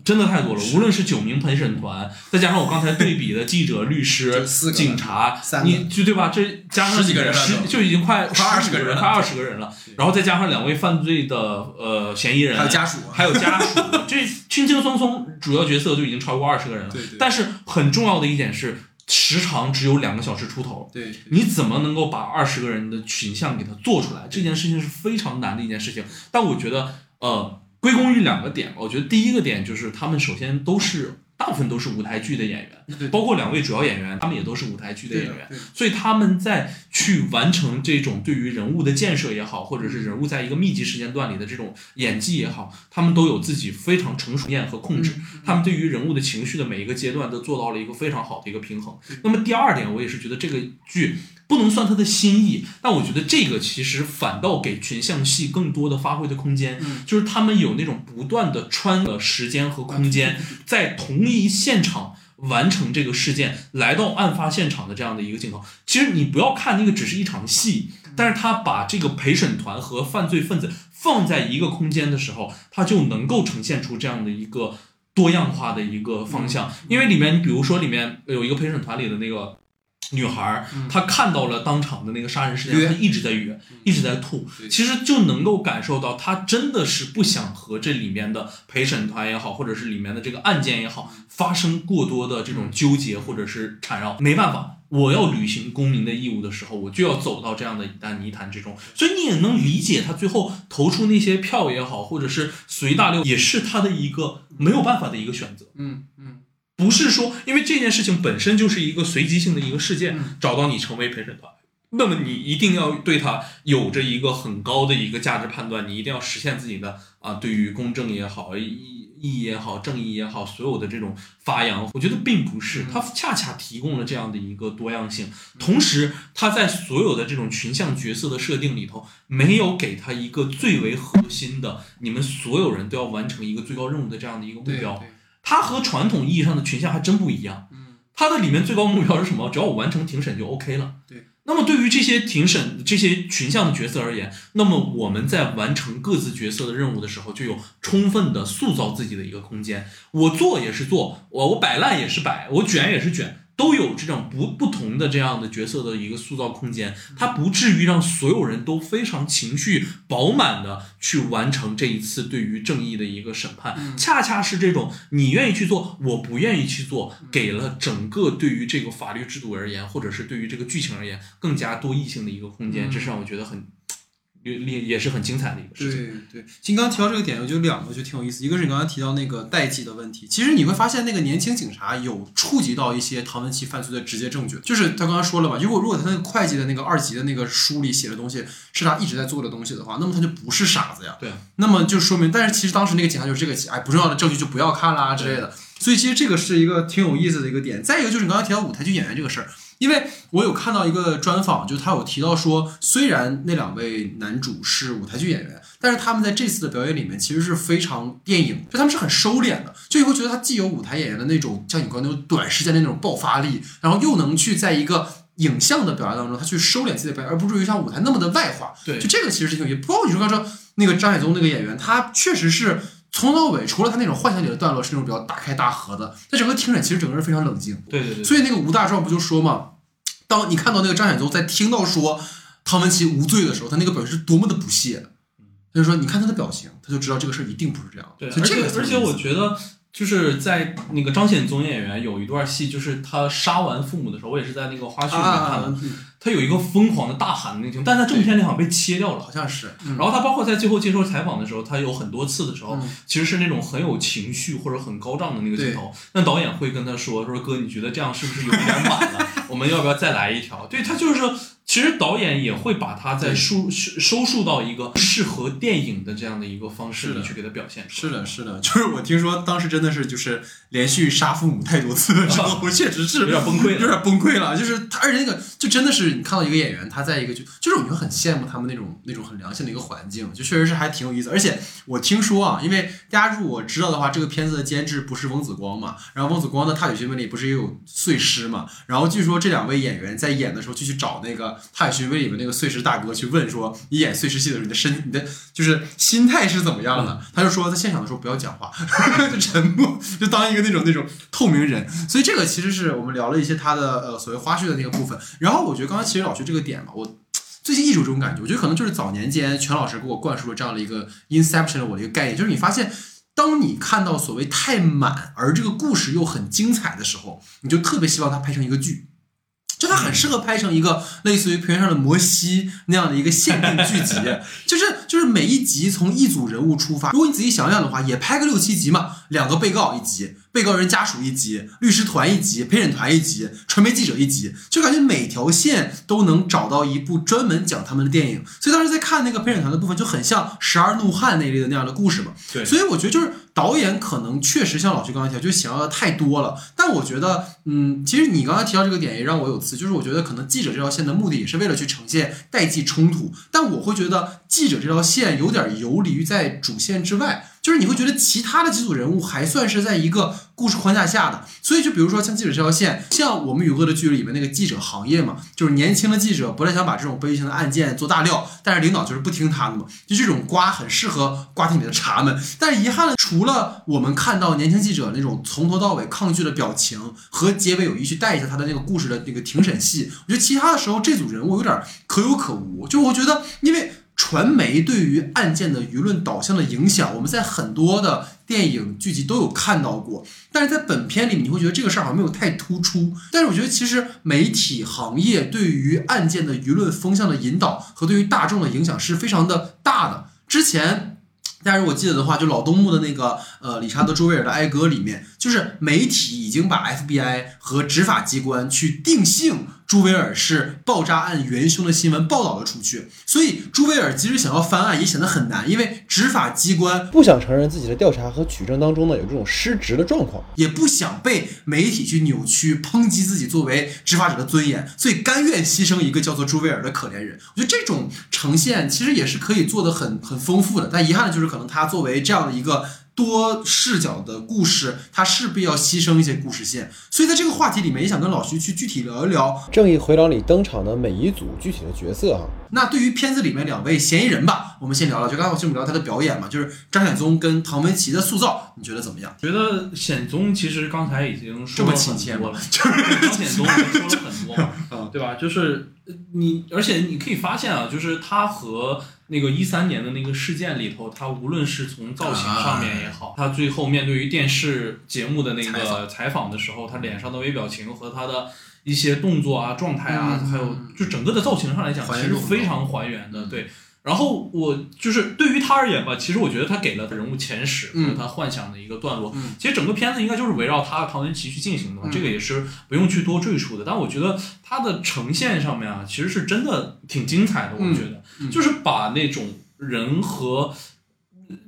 真的太多了，无论是九名陪审团，再加上我刚才对比的记者、律师警察你就对吧？这加上十几个人了十就已经快快20十个人了快二十个人了。然后再加上两位犯罪的呃嫌疑人，还有家属还有家属，这轻轻松松主要角色就已经超过二十个人了。对对但是很重要的一点是，时长只有两个小时出头。对你怎么能够把二十个人的群像给他做出来？这件事情是非常难的一件事情。但我觉得，呃，归功于两个点吧。我觉得第一个点就是他们首先都是大部分都是舞台剧的演员，包括两位主要演员，他们也都是舞台剧的演员。所以他们在去完成这种对于人物的建设也好，或者是人物在一个密集时间段里的这种演技也好，他们都有自己非常成熟验和控制。他们对于人物的情绪的每一个阶段都做到了一个非常好的一个平衡。那么第二点，我也是觉得这个剧不能算他的心意，但我觉得这个其实反倒给群像戏更多的发挥的空间，嗯。就是他们有那种不断的穿的时间和空间，在同一现场。完成这个事件，来到案发现场的这样的一个镜头，其实你不要看那个只是一场戏，但是他把这个陪审团和犯罪分子放在一个空间的时候，他就能够呈现出这样的一个多样化的一个方向。因为里面，你比如说里面有一个陪审团里的那个女孩儿，她看到了当场的那个杀人事件，她一直在哕，一直在吐，其实就能够感受到她真的是不想和这里面的陪审团也好，或者是里面的这个案件也好，发生过多的这种纠结或者是缠绕。没办法，我要履行公民的义务的时候，我就要走到这样的一滩泥潭之中。所以你也能理解她最后投出那些票也好，或者是随大流，也是她的一个没有办法的一个选择。嗯嗯不是说，因为这件事情本身就是一个随机性的一个事件，嗯。找到你成为陪审团，那么你一定要对他有着一个很高的一个价值判断，你一定要实现自己的啊，对于公正也好，义义也好，正义也好，所有的这种发扬，我觉得并不是，它恰恰提供了这样的一个多样性，同时他在所有的这种群像角色的设定里头，没有给他一个最为核心的，你们所有人都要完成一个最高任务的这样的一个目对标。对它和传统意义上的群像还真不一样。嗯，它的里面最高目标是什么？只要我完成庭审就 OK 了。对。那么对于这些庭审这些群像的角色而言，那么我们在完成各自角色的任务的时候，就有充分的塑造自己的一个空间。我做也是做，我我摆烂也是摆，我卷也是卷，都有这种不不同的这样的角色的一个塑造空间，它不至于让所有人都非常情绪饱满的去完成这一次对于正义的一个审判。恰恰是这种你愿意去做，我不愿意去做，给了整个对于这个法律制度而言，或者是对于这个剧情而言更加多异性的一个空间，这是让我觉得很也也也是很精彩的一个事情。对对，其实刚刚提到这个点，我觉得两个就挺有意思。一个是你刚才提到那个代际的问题，其实你会发现那个年轻警察有触及到一些唐文琪犯罪的直接证据。就是他刚刚说了嘛，如果如果他那个会计的那个二级的那个书里写的东西是他一直在做的东西的话，那么他就不是傻子呀。对。那么就说明，但是其实当时那个警察就是这个，哎，不重要的证据就不要看啦之类的。所以其实这个是一个挺有意思的一个点。再一个就是你刚才提到舞台剧演员这个事儿。因为我有看到一个专访，就他有提到说，虽然那两位男主是舞台剧演员，但是他们在这次的表演里面其实是非常电影，就他们是很收敛的，就你会觉得他既有舞台演员的那种像你刚那种短时间的那种爆发力，然后又能去在一个影像的表达当中，他去收敛自己的表演，而不至于像舞台那么的外化。对，就这个其实是挺有意思。包括你说刚说那个张海宗那个演员，他确实是从头到尾，除了他那种幻想里的段落是那种比较大开大合的，他整个听诊其实整个人非常冷静。对对对。所以那个吴大壮不就说嘛？当你看到那个张显宗在听到说汤文琪无罪的时候，他那个表情是多么的不屑。他就说：“你看他的表情，他就知道这个事儿一定不是这样。”对，而且而且我觉得就是在那个张显宗演员有一段戏，就是他杀完父母的时候，我也是在那个花絮里面看的。他有一个疯狂的大喊的那个镜头，但在正片里好像被切掉了，好像是。然后他包括在最后接受采访的时候，他有很多次的时候，其实是那种很有情绪或者很高涨的那个镜头。那导演会跟他说：“说哥，你觉得这样是不是有点满了？我们要不要再来一条？”对他就是说。其实导演也会把他在收收束到一个适合电影的这样的一个方式里去给他表现。是的，是的，就是我听说当时真的是就是连续杀父母太多次的时候，确实是有点崩溃，有点崩溃了。就是他，而且那个就真的是你看到一个演员，他在一个就就是你会很羡慕他们那种那种很良性的一个环境，就确实是还挺有意思。而且我听说啊，因为大家如果知道的话，这个片子的监制不是翁子光嘛，然后翁子光的《踏雪寻梅》里不是也有碎尸嘛，然后据说这两位演员在演的时候就去找那个。《踏雪寻梅》里面那个碎尸大哥去问说：“你演碎尸戏的时候，你的身、你的就是心态是怎么样的？”他就说：“在现场的时候不要讲话，就沉默，就当一个那种那种透明人。”所以这个其实是我们聊了一些他的呃所谓花絮的那个部分。然后我觉得刚其实老徐这个点嘛，我最近一直有这种感觉，我觉得可能就是早年间全老师给我灌输了这样的一个 inception 的我的一个概念，就是你发现，当你看到所谓太满，而这个故事又很精彩的时候，你就特别希望它拍成一个剧。就它很适合拍成一个类似于《平原上的摩西》那样的一个限定剧集，就是就是每一集从一组人物出发，如果你仔细想想的话，也拍个六七集嘛，两个被告一集。被告人家属一集，律师团一集，陪审团一集，传媒记者一集，就感觉每条线都能找到一部专门讲他们的电影。所以当时在看那个陪审团的部分，就很像《十二怒汉》那类的那样的故事嘛。对，所以我觉得就是导演可能确实像老徐刚才提到，就想要的太多了。但我觉得，嗯，其实你刚才提到这个点也让我有词，就是我觉得可能记者这条线的目的也是为了去呈现代际冲突，但我会觉得记者这条线有点游离于在主线之外。就是你会觉得其他的几组人物还算是在一个故事框架下的，所以就比如说像记者这条线，像我们与恶的距离里面那个记者行业嘛，就是年轻的记者不太想把这种悲剧性的案件做大料，但是领导就是不听他的嘛，就这种瓜很适合瓜田里的茶们。但是遗憾的，除了我们看到年轻记者那种从头到尾抗拒的表情和结尾有意去带一下他的那个故事的那个庭审戏，我觉得其他的时候这组人物有点可有可无。就我觉得，因为。传媒对于案件的舆论导向的影响，我们在很多的电影剧集都有看到过。但是在本片里，你会觉得这个事儿好像没有太突出。但是我觉得，其实媒体行业对于案件的舆论风向的引导和对于大众的影响是非常的大的。之前大家如果记得的话，就老东木的那个呃理查德·朱维尔的《哀歌》里面，就是媒体已经把 FBI 和执法机关去定性。朱维尔是爆炸案元凶的新闻报道了出去，所以朱维尔即使想要翻案也显得很难，因为执法机关不想承认自己的调查和取证当中呢有这种失职的状况，也不想被媒体去扭曲抨击自己作为执法者的尊严，所以甘愿牺牲一个叫做朱维尔的可怜人。我觉得这种呈现其实也是可以做的很很丰富的，但遗憾的就是可能他作为这样的一个多视角的故事，它势必要牺牲一些故事线。所以在这个话题里面，也想跟老徐去具体聊一聊。《正义回廊》里登场的每一组具体的角色啊，那对于片子里面两位嫌疑人吧，我们先聊聊，就刚才我们聊他的表演嘛，就是张显宗跟唐文琪的塑造，你觉得怎么样？觉得显宗其实刚才已经说了这么亲切吗很多了，就是张显宗已经说了很多嘛，嗯 对吧？就是呃你，而且你可以发现啊，就是他和那个一三年的那个事件里头，他无论是从造型上面也好，他最后面对于电视节目的那个采访的时候，他脸上的微表情和他的一些动作啊、状态啊，嗯还有就整个的造型上来讲，其实非常还原的，嗯对。然后我就是对于他而言吧，其实我觉得他给了人物前史嗯和他幻想的一个段落。嗯其实整个片子应该就是围绕他和唐文琪去进行的嘛，嗯这个也是不用去多赘述的。但我觉得他的呈现上面啊，其实是真的挺精彩的。我嗯觉得、嗯就是把那种人和。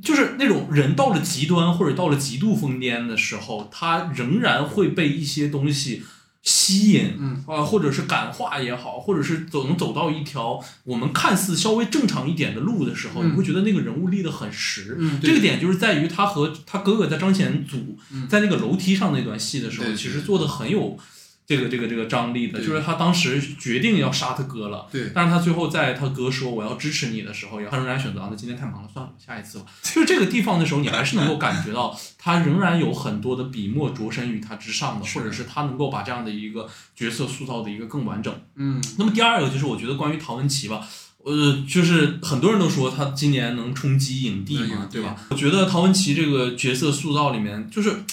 就是那种人到了极端或者到了极度疯癫的时候，他仍然会被一些东西吸引，嗯。啊，或者是感化也好，或者是走能走到一条我们看似稍微正常一点的路的时候，嗯。你会觉得那个人物立得很实。嗯这个点就是在于他和他哥哥在张显祖嗯。在那个楼梯上那段戏的时候，其实做的很有这个这个这个张力的，就是他当时决定要杀他哥了。对，但是他最后在他哥说我要支持你的时候，他仍然选择啊，那今天太忙了，算了，下一次吧。就是这个地方的时候，你还是能够感觉到他仍然有很多的笔墨着身于他之上的，或者是他能够把这样的一个角色塑造的一个更完整。嗯那么第二个就是我觉得关于陶文琪吧，呃，就是很多人都说他今年能冲击影帝嘛，对吧？我觉得陶文琪这个角色塑造里面，就是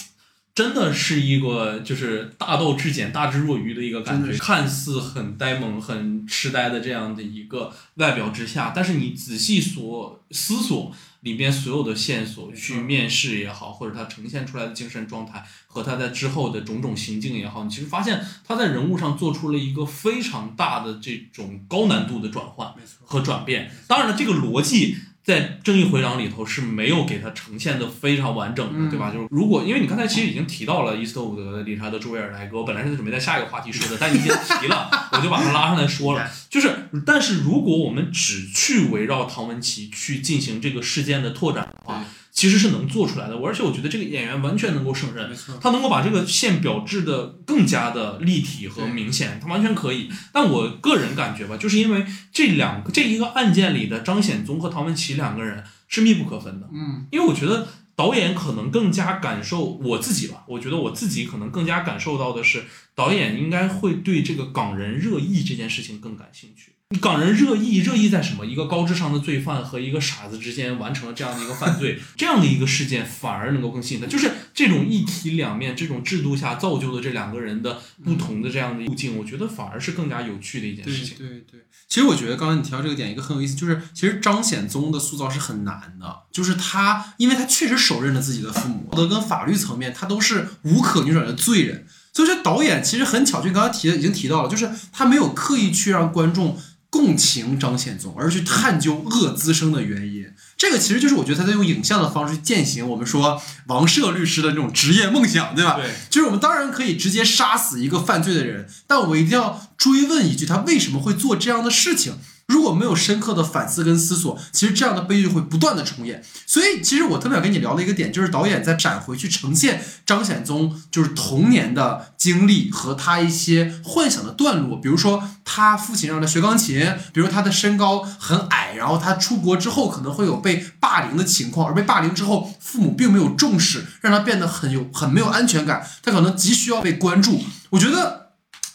真的是一个就是大道至简、大智若愚的一个感觉，看似很呆萌、很痴呆的这样的一个外表之下，但是你仔细所思索。里面所有的线索去面试也好，或者他呈现出来的精神状态和他在之后的种种行径也好，你其实发现他在人物上做出了一个非常大的这种高难度的转换，和转变。当然了，这个逻辑在《正义回廊》里头是没有给他呈现的非常完整的，嗯对吧？就是如果因为你刚才其实已经提到了伊斯特伍德、理查德·朱维尔莱格，我本来是准备在下一个话题说的，但你已经提了，我就把他拉上来说了。就是，但是如果我们只去围绕唐文琪去进行这个事件的拓展的话对，其实是能做出来的。而且我觉得这个演员完全能够胜任，他能够把这个线表制的更加的立体和明显，他完全可以。但我个人感觉吧，就是因为这两个这一个案件里的张显宗和唐文琪两个人是密不可分的，嗯因为我觉得导演可能更加感受我自己吧，我觉得我自己可能更加感受到的是，导演应该会对这个港人热议这件事情更感兴趣。港人热议，热议在什么？一个高智商的罪犯和一个傻子之间完成了这样的一个犯罪，这样的一个事件反而能够更吸引他。就是这种一体两面、这种制度下造就的这两个人的不同的这样的路径，我觉得反而是更加有趣的一件事情。对对。其实我觉得刚才你提到这个点，一个很有意思，就是其实张显宗的塑造是很难的，就是他，因为他确实手刃了自己的父母，道德跟法律层面他都是无可扭转的罪人，所以说导演其实很巧，就刚刚提的已经提到了，就是他没有刻意去让观众共情张献宗，而去探究恶滋生的原因。这个其实就是我觉得他在用影像的方式去践行我们说王赦律师的这种职业梦想，对吧？对，就是我们当然可以直接杀死一个犯罪的人，但我们一定要追问一句，他为什么会做这样的事情？如果没有深刻的反思跟思索，其实这样的悲剧会不断的重演。所以，其实我特别想跟你聊的一个点，就是导演在闪回去呈现张显宗就是童年的经历和他一些幻想的段落，比如说他父亲让他学钢琴，比如他的身高很矮，然后他出国之后可能会有被霸凌的情况，而被霸凌之后，父母并没有重视，让他变得很有很没有安全感，他可能急需要被关注。我觉得。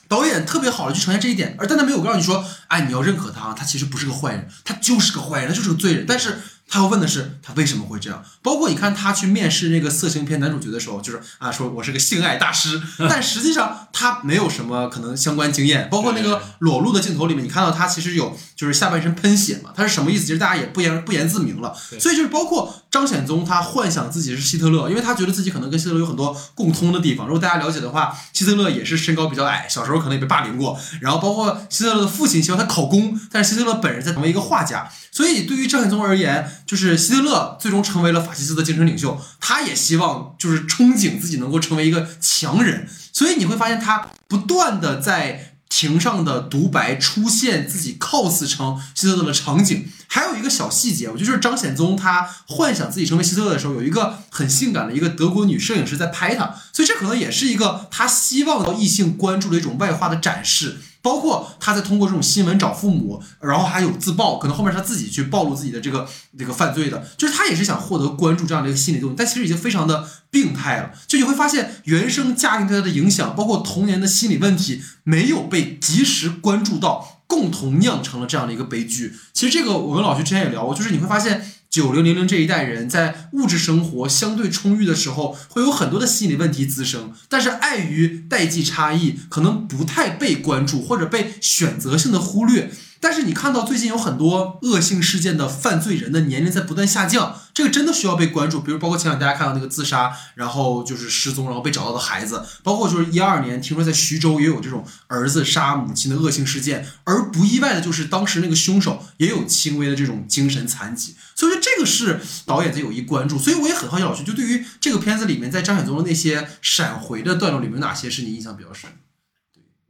导演特别好的去呈现这一点，而但他没有告诉你说，哎，你要认可他，他其实不是个坏人，他就是个坏人，他就是个罪人。但是他要问的是，他为什么会这样？包括你看他去面试那个色情片男主角的时候，就是啊，说我是个性爱大师，但实际上他没有什么可能相关经验。包括那个裸露的镜头里面，你看到他其实有就是下半身喷血嘛，他是什么意思？其实大家也不言不言自明了。所以就是包括张显宗，他幻想自己是希特勒，因为他觉得自己可能跟希特勒有很多共通的地方。如果大家了解的话，希特勒也是身高比较矮，小时候可能也被霸凌过。然后包括希特勒的父亲希望他考公，但是希特勒本人在成为一个画家。所以对于张显宗而言，就是希特勒最终成为了法西斯的精神领袖，他也希望就是憧憬自己能够成为一个强人。所以你会发现他不断的在。庭上的独白出现自己 cos 成希特勒的场景，还有一个小细节，我觉得就是张显宗他幻想自己成为希特勒的时候，有一个很性感的一个德国女摄影师在拍他，所以这可能也是一个他希望到异性关注的一种外化的展示。包括他在通过这种新闻找父母，然后还有自曝，可能后面他自己去暴露自己的这个这个犯罪的，就是他也是想获得关注这样的一个心理作用，但其实已经非常的病态了。就你会发现原生家庭对他的影响，包括童年的心理问题，没有被及时关注到，共同酿成了这样的一个悲剧。其实这个我跟老徐之前也聊过，就是你会发现。九零零零这一代人在物质生活相对充裕的时候，会有很多的心理问题滋生，但是碍于代际差异，可能不太被关注或者被选择性的忽略。但是你看到最近有很多恶性事件的犯罪人的年龄在不断下降，这个真的需要被关注。比如包括前两天大家看到那个自杀，然后就是失踪，然后被找到的孩子，包括就是一二年听说在徐州也有这种儿子杀母亲的恶性事件，而不意外的就是当时那个凶手也有轻微的这种精神残疾，所以说这个是导演在有意关注。所以我也很好奇老师，就对于这个片子里面在张显宗的那些闪回的段落里面，哪些是你印象比较深？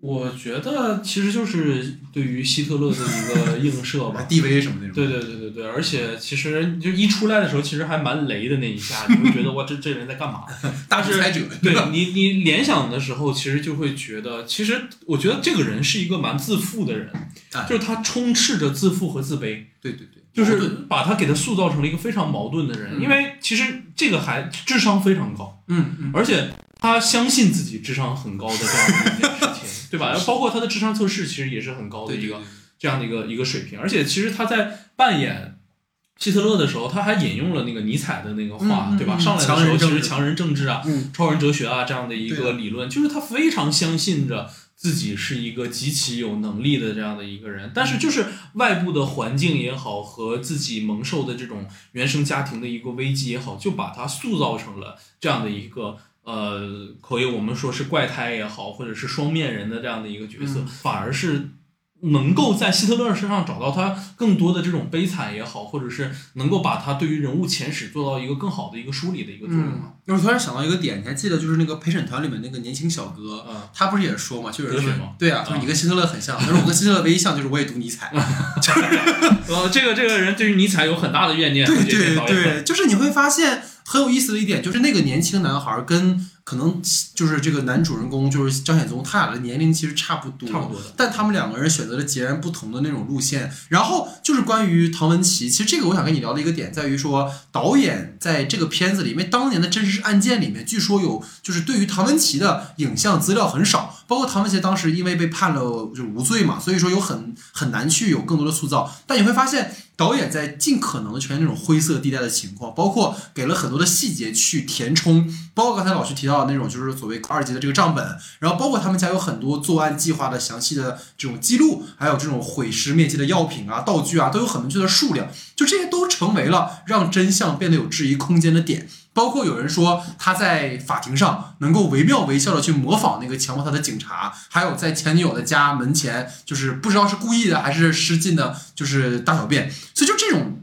我觉得其实就是对于希特勒的一个映射吧，DV 什么那种。对对对对对，而且其实就一出来的时候，其实还蛮雷的那一下，你会觉得哇，这这人在干嘛？大制裁者。对你你联想的时候，其实就会觉得，其实我觉得这个人是一个蛮自负的人，就是他充斥着自负和自卑。对对对，就是把他给他塑造成了一个非常矛盾的人，因为其实这个还智商非常高，嗯嗯，而且他相信自己智商很高的这样的一件事情。对吧？包括他的智商测试其实也是很高的一个这样的一个一个水平，而且其实他在扮演希特勒的时候，他还引用了那个尼采的那个话，对吧？上来的时候其实强人政治啊、超人哲学啊这样的一个理论，就是他非常相信着自己是一个极其有能力的这样的一个人，但是就是外部的环境也好和自己蒙受的这种原生家庭的一个危机也好，就把他塑造成了这样的一个。呃，可以我们说是怪胎也好，或者是双面人的这样的一个角色，反而是能够在希特勒身上找到他更多的这种悲惨也好，或者是能够把他对于人物前史做到一个更好的一个梳理的一个作用。我突然想到一个点，你还记得就是那个陪审团里面那个年轻小哥，他不是也说嘛，就是说，对啊，就是你跟希特勒很像，他说我跟希特勒唯一像就是我也读尼采。呃，这个这个人对于尼采有很大的怨念。对对对，就是你会发现。很有意思的一点就是那个年轻男孩跟可能就是这个男主人公就是张显宗，他俩的年龄其实差不多，差不多的。但他们两个人选择了截然不同的那种路线。然后就是关于唐文琪，其实这个我想跟你聊的一个点在于说，导演在这个片子里面，当年的真实案件里面，据说有就是对于唐文琪的影像资料很少，包括唐文琪当时因为被判了就无罪嘛，所以说有很很难去有更多的塑造。但你会发现。导演在尽可能的全那种灰色地带的情况，包括给了很多的细节去填充，包括刚才老师提到的那种就是所谓二级的这个账本，然后包括他们家有很多作案计划的详细的这种记录，还有这种毁尸灭迹的药品啊、道具啊，都有很明确的数量，就这些都成为了让真相变得有质疑空间的点。包括有人说他在法庭上能够惟妙惟肖的去模仿那个强迫他的警察，还有在前女友的家门前，就是不知道是故意的还是失禁的，就是大小便。所以就这种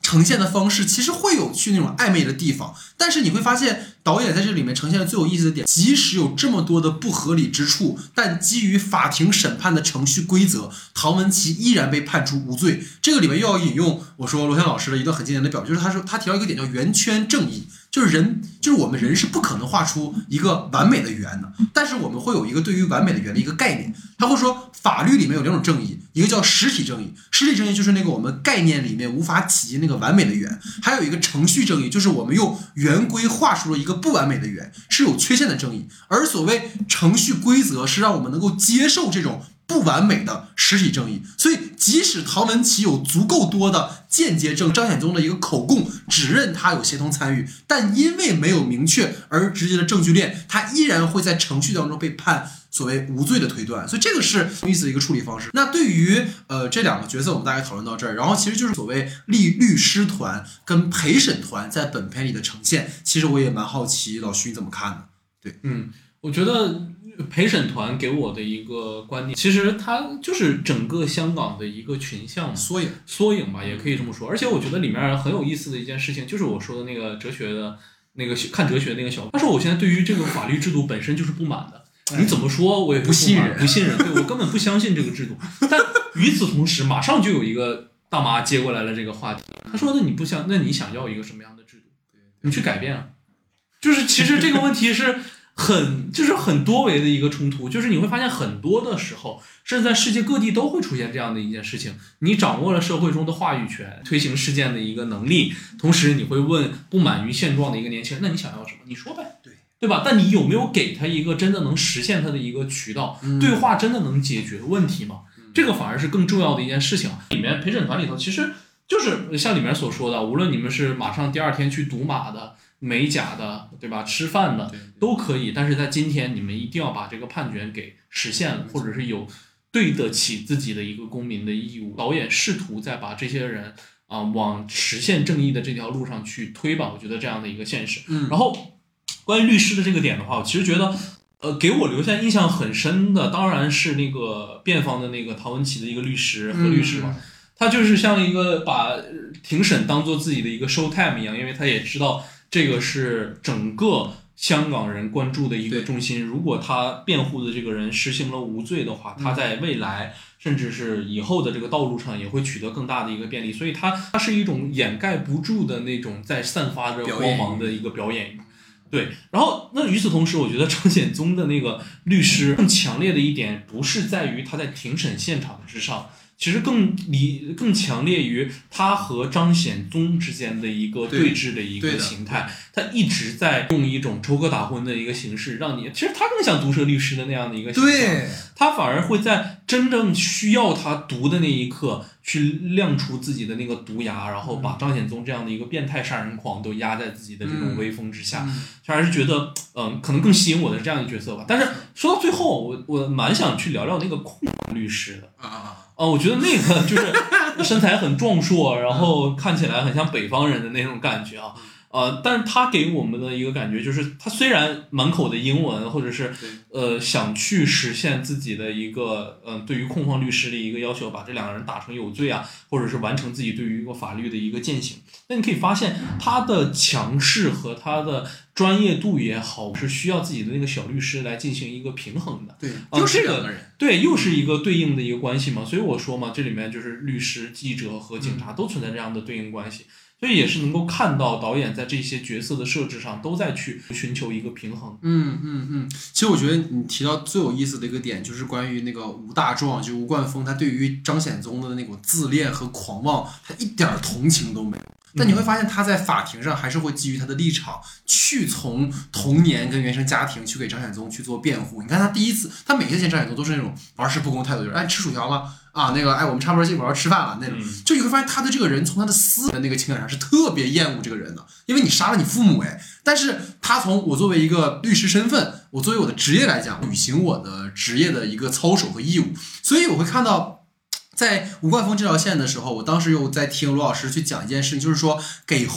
呈现的方式，其实会有去那种暧昧的地方。但是你会发现，导演在这里面呈现的最有意思的点，即使有这么多的不合理之处，但基于法庭审判的程序规则，唐文琪依然被判处无罪。这个里面又要引用我说罗翔老师的一段很经典的表，就是他说他提到一个点叫圆圈正义。就是人，就是我们人是不可能画出一个完美的圆的，但是我们会有一个对于完美的圆的一个概念。他会说，法律里面有两种正义，一个叫实体正义，实体正义就是那个我们概念里面无法企及那个完美的圆；还有一个程序正义，就是我们用圆规画出了一个不完美的圆，是有缺陷的正义。而所谓程序规则，是让我们能够接受这种。不完美的实体正义，所以即使唐文琪有足够多的间接证，张显宗的一个口供指认他有协同参与，但因为没有明确而直接的证据链，他依然会在程序当中被判所谓无罪的推断。所以这个是有意思的一个处理方式。那对于呃这两个角色，我们大概讨论到这儿，然后其实就是所谓律律师团跟陪审团在本片里的呈现，其实我也蛮好奇老徐你怎么看的？对，嗯，我觉得。陪审团给我的一个观点，其实它就是整个香港的一个群像缩影，缩影吧，也可以这么说。而且我觉得里面很有意思的一件事情，就是我说的那个哲学的那个看哲学那个小，他说我现在对于这个法律制度本身就是不满的。你怎么说我也不信任，不信任，对我根本不相信这个制度。但与此同时，马上就有一个大妈接过来了这个话题，她说：“那你不想，那你想要一个什么样的制度？你去改变啊。”就是其实这个问题是很就是很多维的一个冲突，就是你会发现很多的时候，甚至在世界各地都会出现这样的一件事情。你掌握了社会中的话语权，推行事件的一个能力，同时你会问不满于现状的一个年轻人：“那你想要什么？你说呗。”对。对吧？但你有没有给他一个真的能实现他的一个渠道？对话真的能解决问题吗？这个反而是更重要的一件事情。里面陪审团里头，其实就是像里面所说的，无论你们是马上第二天去赌马的、美甲的，对吧？吃饭的都可以。但是在今天，你们一定要把这个判决给实现了，或者是有对得起自己的一个公民的义务。导演试图在把这些人啊往实现正义的这条路上去推吧。我觉得这样的一个现实。嗯，然后。关于律师的这个点的话，我其实觉得，呃，给我留下印象很深的，当然是那个辩方的那个陶文琪的一个律师和律师嘛，他就是像一个把庭审当做自己的一个 show time 一样，因为他也知道这个是整个香港人关注的一个重心。如果他辩护的这个人实行了无罪的话，他在未来甚至是以后的这个道路上也会取得更大的一个便利，所以他他是一种掩盖不住的那种在散发着光芒的一个表演。对，然后那与此同时，我觉得张显宗的那个律师更强烈的一点，不是在于他在庭审现场之上。其实更理更强烈于他和张显宗之间的一个对峙的一个形态，他一直在用一种抽哥打昏的一个形式，让你其实他更像毒舌律师的那样的一个形象，他反而会在真正需要他毒的那一刻去亮出自己的那个毒牙，然后把张显宗这样的一个变态杀人狂都压在自己的这种威风之下，还是觉得嗯，可能更吸引我的是这样一个角色吧。但是说到最后，我我蛮想去聊聊那个控律师的啊。呃，我觉得那个就是身材很壮硕，然后看起来很像北方人的那种感觉啊。呃，但是他给我们的一个感觉就是，他虽然满口的英文，或者是呃想去实现自己的一个呃对于控方律师的一个要求，把这两个人打成有罪啊，或者是完成自己对于一个法律的一个践行。那你可以发现他的强势和他的专业度也好，是需要自己的那个小律师来进行一个平衡的。对，就是两个人，对，又是一个对应的一个关系嘛。所以我说嘛，这里面就是律师、记者和警察都存在这样的对应关系。所以也是能够看到导演在这些角色的设置上都在去寻求一个平衡。嗯嗯嗯。其实我觉得你提到最有意思的一个点，就是关于那个吴大壮，就吴冠峰，他对于张显宗的那种自恋和狂妄，他一点同情都没有。但你会发现他在法庭上还是会基于他的立场，去从童年跟原生家庭去给张显宗去做辩护。你看他第一次，他每次见张显宗都是那种玩世不恭态度，就是哎吃薯条吗？啊，那个，哎，我们差不多一会儿要吃饭了，那种，就你会发现他的这个人从他的私的那个情感上是特别厌恶这个人的，因为你杀了你父母，哎，但是他从我作为一个律师身份，我作为我的职业来讲，履行我的职业的一个操守和义务，所以我会看到，在吴冠峰这条线的时候，我当时又在听罗老师去讲一件事情，就是说给，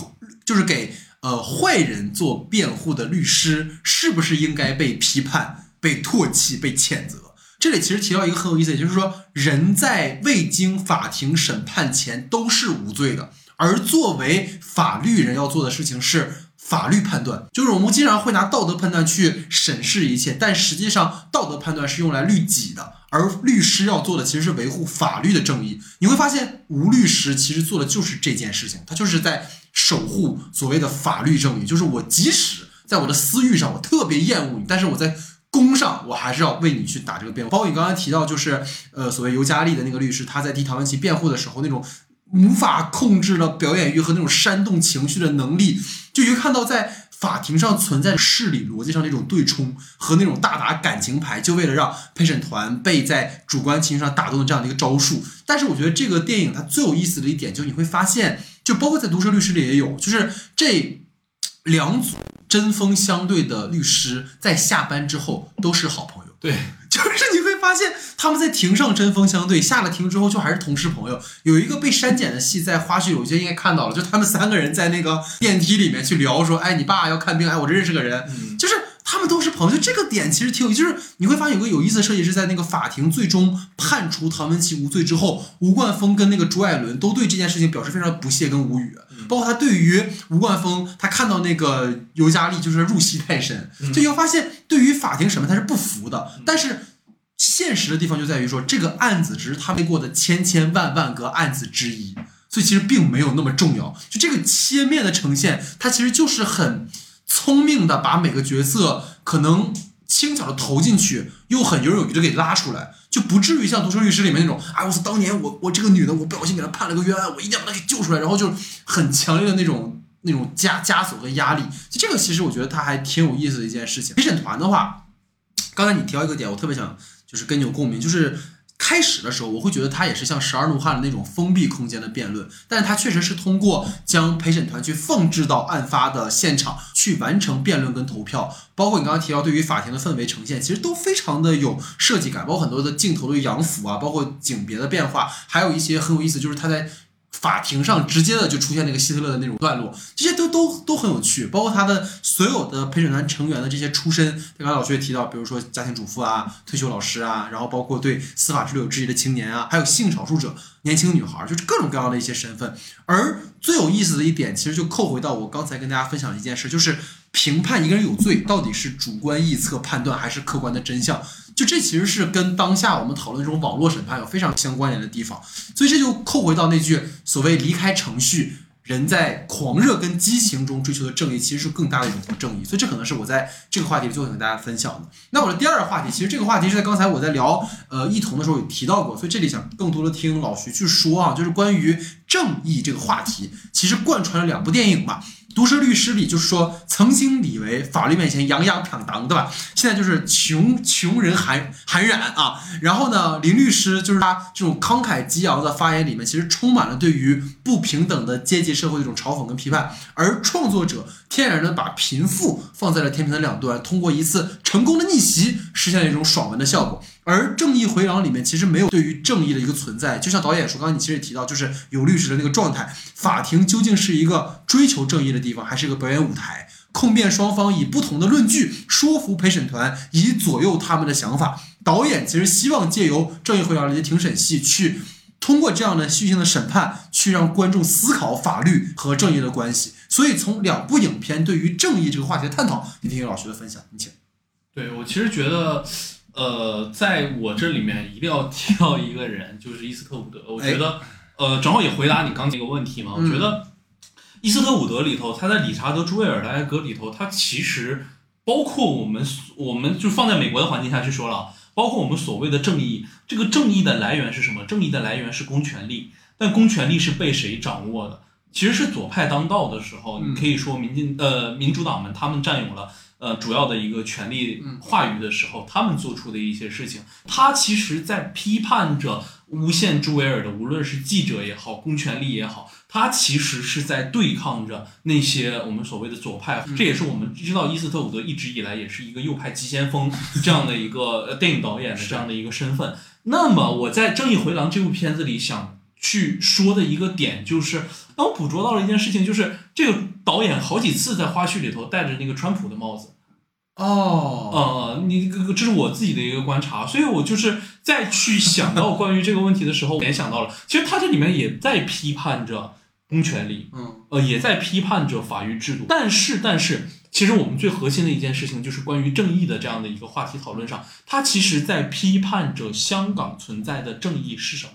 就是给呃坏人做辩护的律师，是不是应该被批判、被唾弃、被谴责？这里其实提到一个很有意思，也就是说，人在未经法庭审判前都是无罪的，而作为法律人要做的事情是法律判断。就是我们经常会拿道德判断去审视一切，但实际上道德判断是用来律己的，而律师要做的其实是维护法律的正义。你会发现，吴律师其实做的就是这件事情，他就是在守护所谓的法律正义。就是我即使在我的私欲上我特别厌恶你，但是我在。公上，我还是要为你去打这个辩护。包括你刚才提到，就是呃，所谓尤加利的那个律师，他在替唐文琪辩护的时候，那种无法控制的表演欲和那种煽动情绪的能力，就一看到在法庭上存在事理逻辑上那种对冲和那种大打感情牌，就为了让陪审团被在主观情绪上打动的这样的一个招数。但是我觉得这个电影它最有意思的一点，就是你会发现，就包括在毒舌律师里也有，就是这。两组针锋相对的律师在下班之后都是好朋友。对，就是你会发现他们在庭上针锋相对，下了庭之后就还是同事朋友。有一个被删减的戏，在花絮有些应该看到了，就他们三个人在那个电梯里面去聊，说：“哎，你爸要看病，哎，我这认识个人。”就是。他们都是朋友，就这个点其实挺有意思。就是你会发现有个有意思的设计是在那个法庭最终判处唐文琪无罪之后，吴冠峰跟那个朱爱伦都对这件事情表示非常不屑跟无语。包括他对于吴冠峰，他看到那个尤加利就是入戏太深，就你会发现对于法庭审判他是不服的。但是现实的地方就在于说，这个案子只是他背过的千千万万个案子之一，所以其实并没有那么重要。就这个切面的呈现，它其实就是很聪明的把每个角色可能轻巧的投进去，又很游刃有余的给拉出来，就不至于像《毒舌律师》里面那种，哎，我操，当年我我这个女的，我不小心给她判了个冤案，我一定要把她给救出来，然后就很强烈的那种那种枷枷锁和压力。就这个其实我觉得它还挺有意思的一件事情。陪审团的话，刚才你提到一个点，我特别想就是跟你有共鸣，就是。开始的时候，我会觉得它也是像《十二怒汉》的那种封闭空间的辩论，但是它确实是通过将陪审团去放置到案发的现场去完成辩论跟投票，包括你刚刚提到对于法庭的氛围呈现，其实都非常的有设计感，包括很多的镜头的扬幅啊，包括景别的变化，还有一些很有意思，就是他在。法庭上直接的就出现那个希特勒的那种段落，这些都都都很有趣，包括他的所有的陪审团成员的这些出身，刚刚老师也提到，比如说家庭主妇啊、退休老师啊，然后包括对司法制度有质疑的青年啊，还有性少数者、年轻女孩，就是各种各样的一些身份。而最有意思的一点，其实就扣回到我刚才跟大家分享的一件事，就是评判一个人有罪到底是主观臆测判断还是客观的真相。就这其实是跟当下我们讨论这种网络审判有非常相关联的地方，所以这就扣回到那句所谓离开程序，人在狂热跟激情中追求的正义，其实是更大的一种不正义。所以这可能是我在这个话题最后跟大家分享的。那我的第二个话题，其实这个话题是在刚才我在聊呃异同的时候有提到过，所以这里想更多的听老徐去说啊，就是关于正义这个话题，其实贯穿了两部电影嘛。毒舌律师里就是说，曾经以为法律面前洋洋飘荡，对吧？现在就是穷穷人寒寒染啊。然后呢，林律师就是他这种慷慨激昂的发言里面，其实充满了对于不平等的阶级社会的一种嘲讽跟批判。而创作者天然的把贫富放在了天平的两端，通过一次成功的逆袭，实现了一种爽文的效果。而《正义回廊》里面其实没有对于正义的一个存在，就像导演说，刚刚你其实也提到，就是有律师的那个状态，法庭究竟是一个追求正义的地方，还是一个表演舞台？控辩双方以不同的论据说服陪审团，以左右他们的想法。导演其实希望借由《正义回廊》的一些庭审戏，去通过这样的戏剧性的审判，去让观众思考法律和正义的关系。所以，从两部影片对于正义这个话题的探讨，你听听老徐的分享，你请。对我其实觉得。呃，在我这里面一定要提到一个人，就是伊斯特伍德。我觉得，呃，正好也回答你刚才一个问题嘛。我觉得伊斯特伍德里头，他在理查德·朱维尔的哀歌里头，他其实包括我们，我们就放在美国的环境下去说了，包括我们所谓的正义，这个正义的来源是什么？正义的来源是公权力，但公权力是被谁掌握的？其实是左派当道的时候，你可以说民进呃民主党们他们占有了。呃，主要的一个权力话语的时候，他们做出的一些事情，他其实在批判着诬陷朱维尔的，无论是记者也好，公权力也好，他其实是在对抗着那些我们所谓的左派。这也是我们知道伊斯特伍德一直以来也是一个右派急先锋 这样的一个电影导演的这样的一个身份。那么我在《正义回廊》这部片子里想去说的一个点就是。那我捕捉到了一件事情，就是这个导演好几次在花絮里头戴着那个川普的帽子。哦，呃，你这是我自己的一个观察，所以我就是在去想到关于这个问题的时候，联想到了，其实他这里面也在批判着公权力，嗯，呃，也在批判着法律制度。但是，但是，其实我们最核心的一件事情，就是关于正义的这样的一个话题讨论上，他其实在批判着香港存在的正义是什么。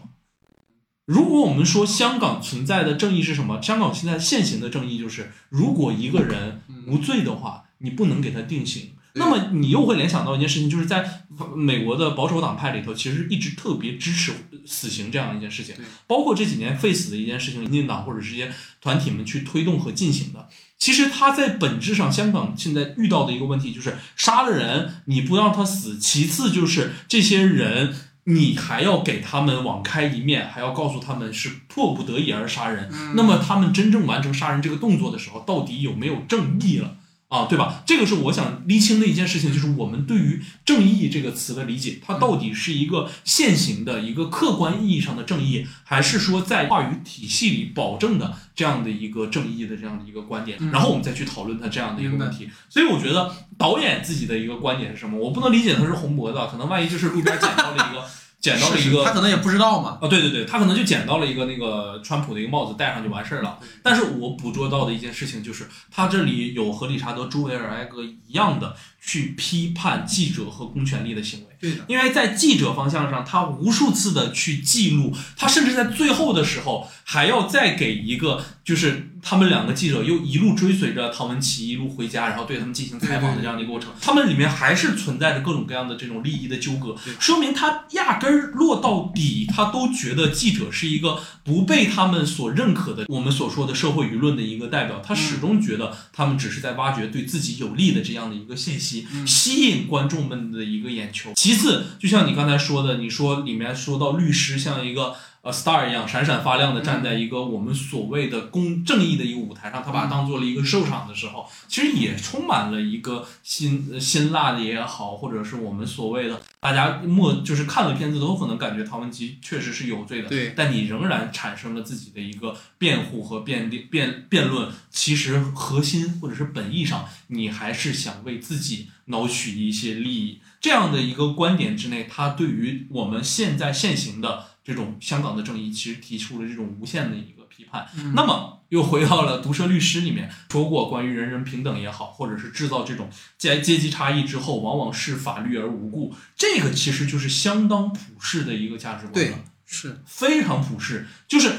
如果我们说香港存在的正义是什么？香港现在现行的正义就是，如果一个人无罪的话，你不能给他定刑。那么你又会联想到一件事情，就是在美国的保守党派里头，其实一直特别支持死刑这样一件事情。包括这几年废死的一件事情，民进党或者这些团体们去推动和进行的。其实他在本质上，香港现在遇到的一个问题就是杀了人你不让他死，其次就是这些人。你还要给他们网开一面，还要告诉他们是迫不得已而杀人。那么他们真正完成杀人这个动作的时候，到底有没有正义了啊？对吧？这个是我想厘清的一件事情，就是我们对于正义这个词的理解，它到底是一个现行的一个客观意义上的正义，还是说在话语体系里保证的这样的一个正义的这样的一个观点？然后我们再去讨论它这样的一个问题。所以我觉得导演自己的一个观点是什么？我不能理解他是红脖子，可能万一就是路边捡到了一个。捡到了一个，他可能也不知道嘛。啊，对对对，他可能就捡到了一个那个川普的一个帽子，戴上就完事儿了。但是我捕捉到的一件事情就是，他这里有和理查德·朱维尔埃格一样的去批判记者和公权力的行为。对的，因为在记者方向上，他无数次的去记录，他甚至在最后的时候还要再给一个，就是他们两个记者又一路追随着唐文琪一路回家，然后对他们进行采访的这样的一个过程，他们里面还是存在着各种各样的这种利益的纠葛，说明他压根儿落到底，他都觉得记者是一个不被他们所认可的，我们所说的社会舆论的一个代表，他始终觉得他们只是在挖掘对自己有利的这样的一个信息，吸引观众们的一个眼球。其次，就像你刚才说的，你说里面说到律师像一个。呃，star 一样闪闪发亮的站在一个我们所谓的公正义的一个舞台上，他把它当做了一个秀场的时候，其实也充满了一个辛呃辛辣的也好，或者是我们所谓的大家默就是看了片子都可能感觉唐文琪确实是有罪的，对但你仍然产生了自己的一个辩护和辩辩辩论，其实核心或者是本意上，你还是想为自己谋取一些利益。这样的一个观点之内，他对于我们现在现行的这种香港的正义，其实提出了这种无限的一个批判。那么又回到了毒舌律师里面说过，关于人人平等也好，或者是制造这种阶阶级差异之后，往往视法律而无故，这个其实就是相当普世的一个价值观对了。是，非常普世，就是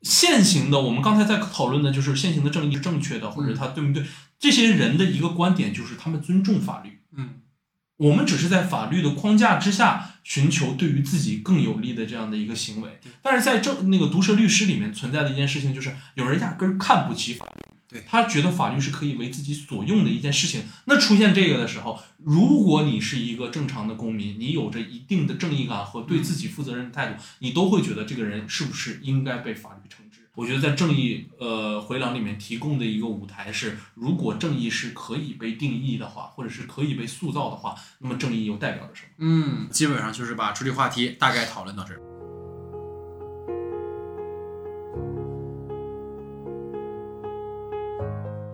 现行的。我们刚才在讨论的就是现行的正义是正确的，或者他对不对？这些人的一个观点就是他们尊重法律。嗯，我们只是在法律的框架之下寻求对于自己更有利的这样的一个行为。但是在正那个毒舌律师里面存在的一件事情，就是有人压根儿看不起法律。对他觉得法律是可以为自己所用的一件事情。那出现这个的时候，如果你是一个正常的公民，你有着一定的正义感和对自己负责任的态度，你都会觉得这个人是不是应该被法律惩治。我觉得在正义呃回廊里面提供的一个舞台是，如果正义是可以被定义的话，或者是可以被塑造的话，那么正义又代表着什么？嗯，基本上就是把处理话题大概讨论到这儿。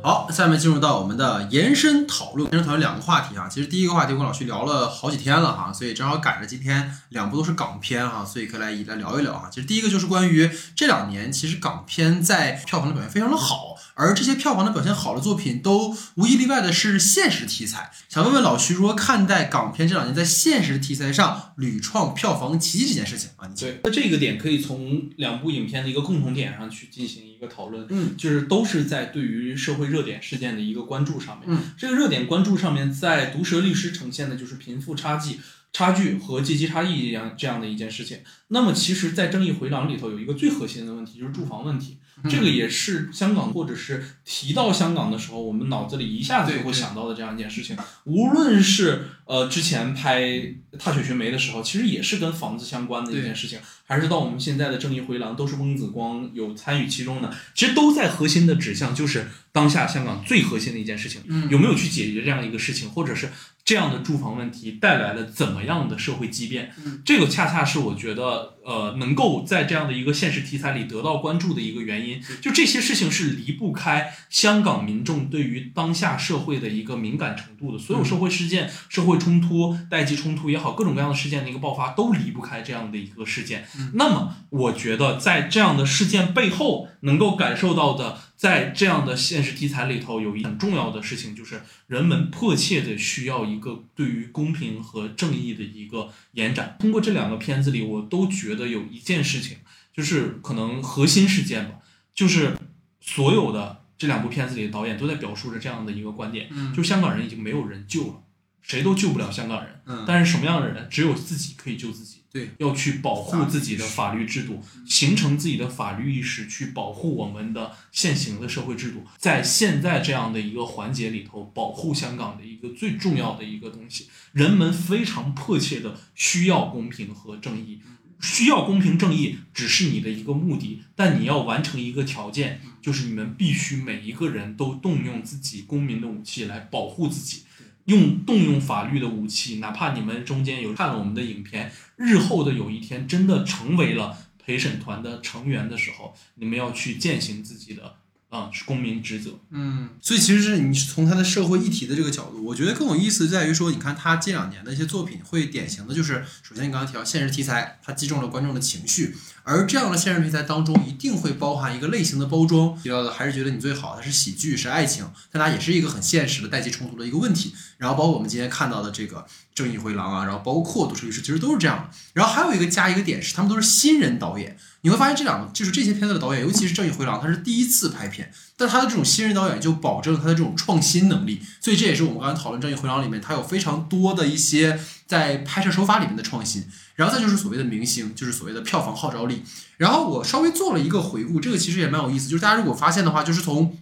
好，下面进入到我们的延伸讨论。延伸讨论两个话题啊，其实第一个话题我跟老徐聊了好几天了哈，所以正好赶着今天两部都是港片哈，所以可以来一来聊一聊啊。其实第一个就是关于这两年，其实港片在票房的表现非常的好，而这些票房的表现好的作品都无一例外的是现实题材。想问问老徐如何看待港片这两年在现实题材上屡创票房奇迹这件事情啊？你对，那这个点可以从两部影片的一个共同点上去进行一个讨论，嗯，就是都是在对于社会热点事件的一个关注上面。嗯，这个热点关注上面，在毒舌律师呈现的就是贫富差距。差距和阶级差异一样这样的一件事情，那么其实，在正义回廊里头有一个最核心的问题，就是住房问题。这个也是香港，或者是提到香港的时候，我们脑子里一下子就会想到的这样一件事情。无论是呃之前拍《踏雪寻梅》的时候，其实也是跟房子相关的一件事情，还是到我们现在的正义回廊，都是翁子光有参与其中的，其实都在核心的指向就是当下香港最核心的一件事情，嗯。有没有去解决这样一个事情，或者是这样的住房问题带来了怎么样的社会畸变？嗯这个恰恰是我觉得呃能够在这样的一个现实题材里得到关注的一个原因。就这些事情是离不开香港民众对于当下社会的一个敏感程度的。所有社会事件、社会冲突、代际冲突也好，各种各样的事件的一个爆发都离不开这样的一个事件。那么，我觉得在这样的事件背后，能够感受到的，在这样的现实题材里头，有一很重要的事情，就是人们迫切的需要一个对于公平和正义的一个延展。通过这两个片子里，我都觉得有一件事情，就是可能核心事件吧，就是所有的这两部片子里的导演都在表述着这样的一个观点，嗯就香港人已经没有人救了，谁都救不了香港人。嗯，但是什么样的人，只有自己可以救自己。对，要去保护自己的法律制度，形成自己的法律意识，去保护我们的现行的社会制度。在现在这样的一个环节里头，保护香港的一个最重要的一个东西，人们非常迫切的需要公平和正义。需要公平正义只是你的一个目的，但你要完成一个条件，就是你们必须每一个人都动用自己公民的武器来保护自己。用动用法律的武器，哪怕你们中间有看了我们的影片，日后的有一天真的成为了陪审团的成员的时候，你们要去践行自己的啊、是公民职责。嗯，所以其实是你从他的社会议题的这个角度，我觉得更有意思在于说，你看他近两年的一些作品，会典型的就是，首先你刚刚提到现实题材，它击中了观众的情绪，而这样的现实题材当中，一定会包含一个类型的包装。提到的还是觉得你最好，它是喜剧，是爱情，但它也是一个很现实的代际冲突的一个问题。然后包括我们今天看到的这个《正义回廊》啊，然后包括《都市律师》，其实都是这样的。然后还有一个加一个点是，他们都是新人导演。你会发现这两个就是这些片子的导演，尤其是《正义回廊》，他是第一次拍片，但他的这种新人导演就保证了他的这种创新能力，所以这也是我们刚才讨论《正义回廊》里面，它有非常多的一些在拍摄手法里面的创新。然后再就是所谓的明星，就是所谓的票房号召力。然后我稍微做了一个回顾，这个其实也蛮有意思，就是大家如果发现的话，就是从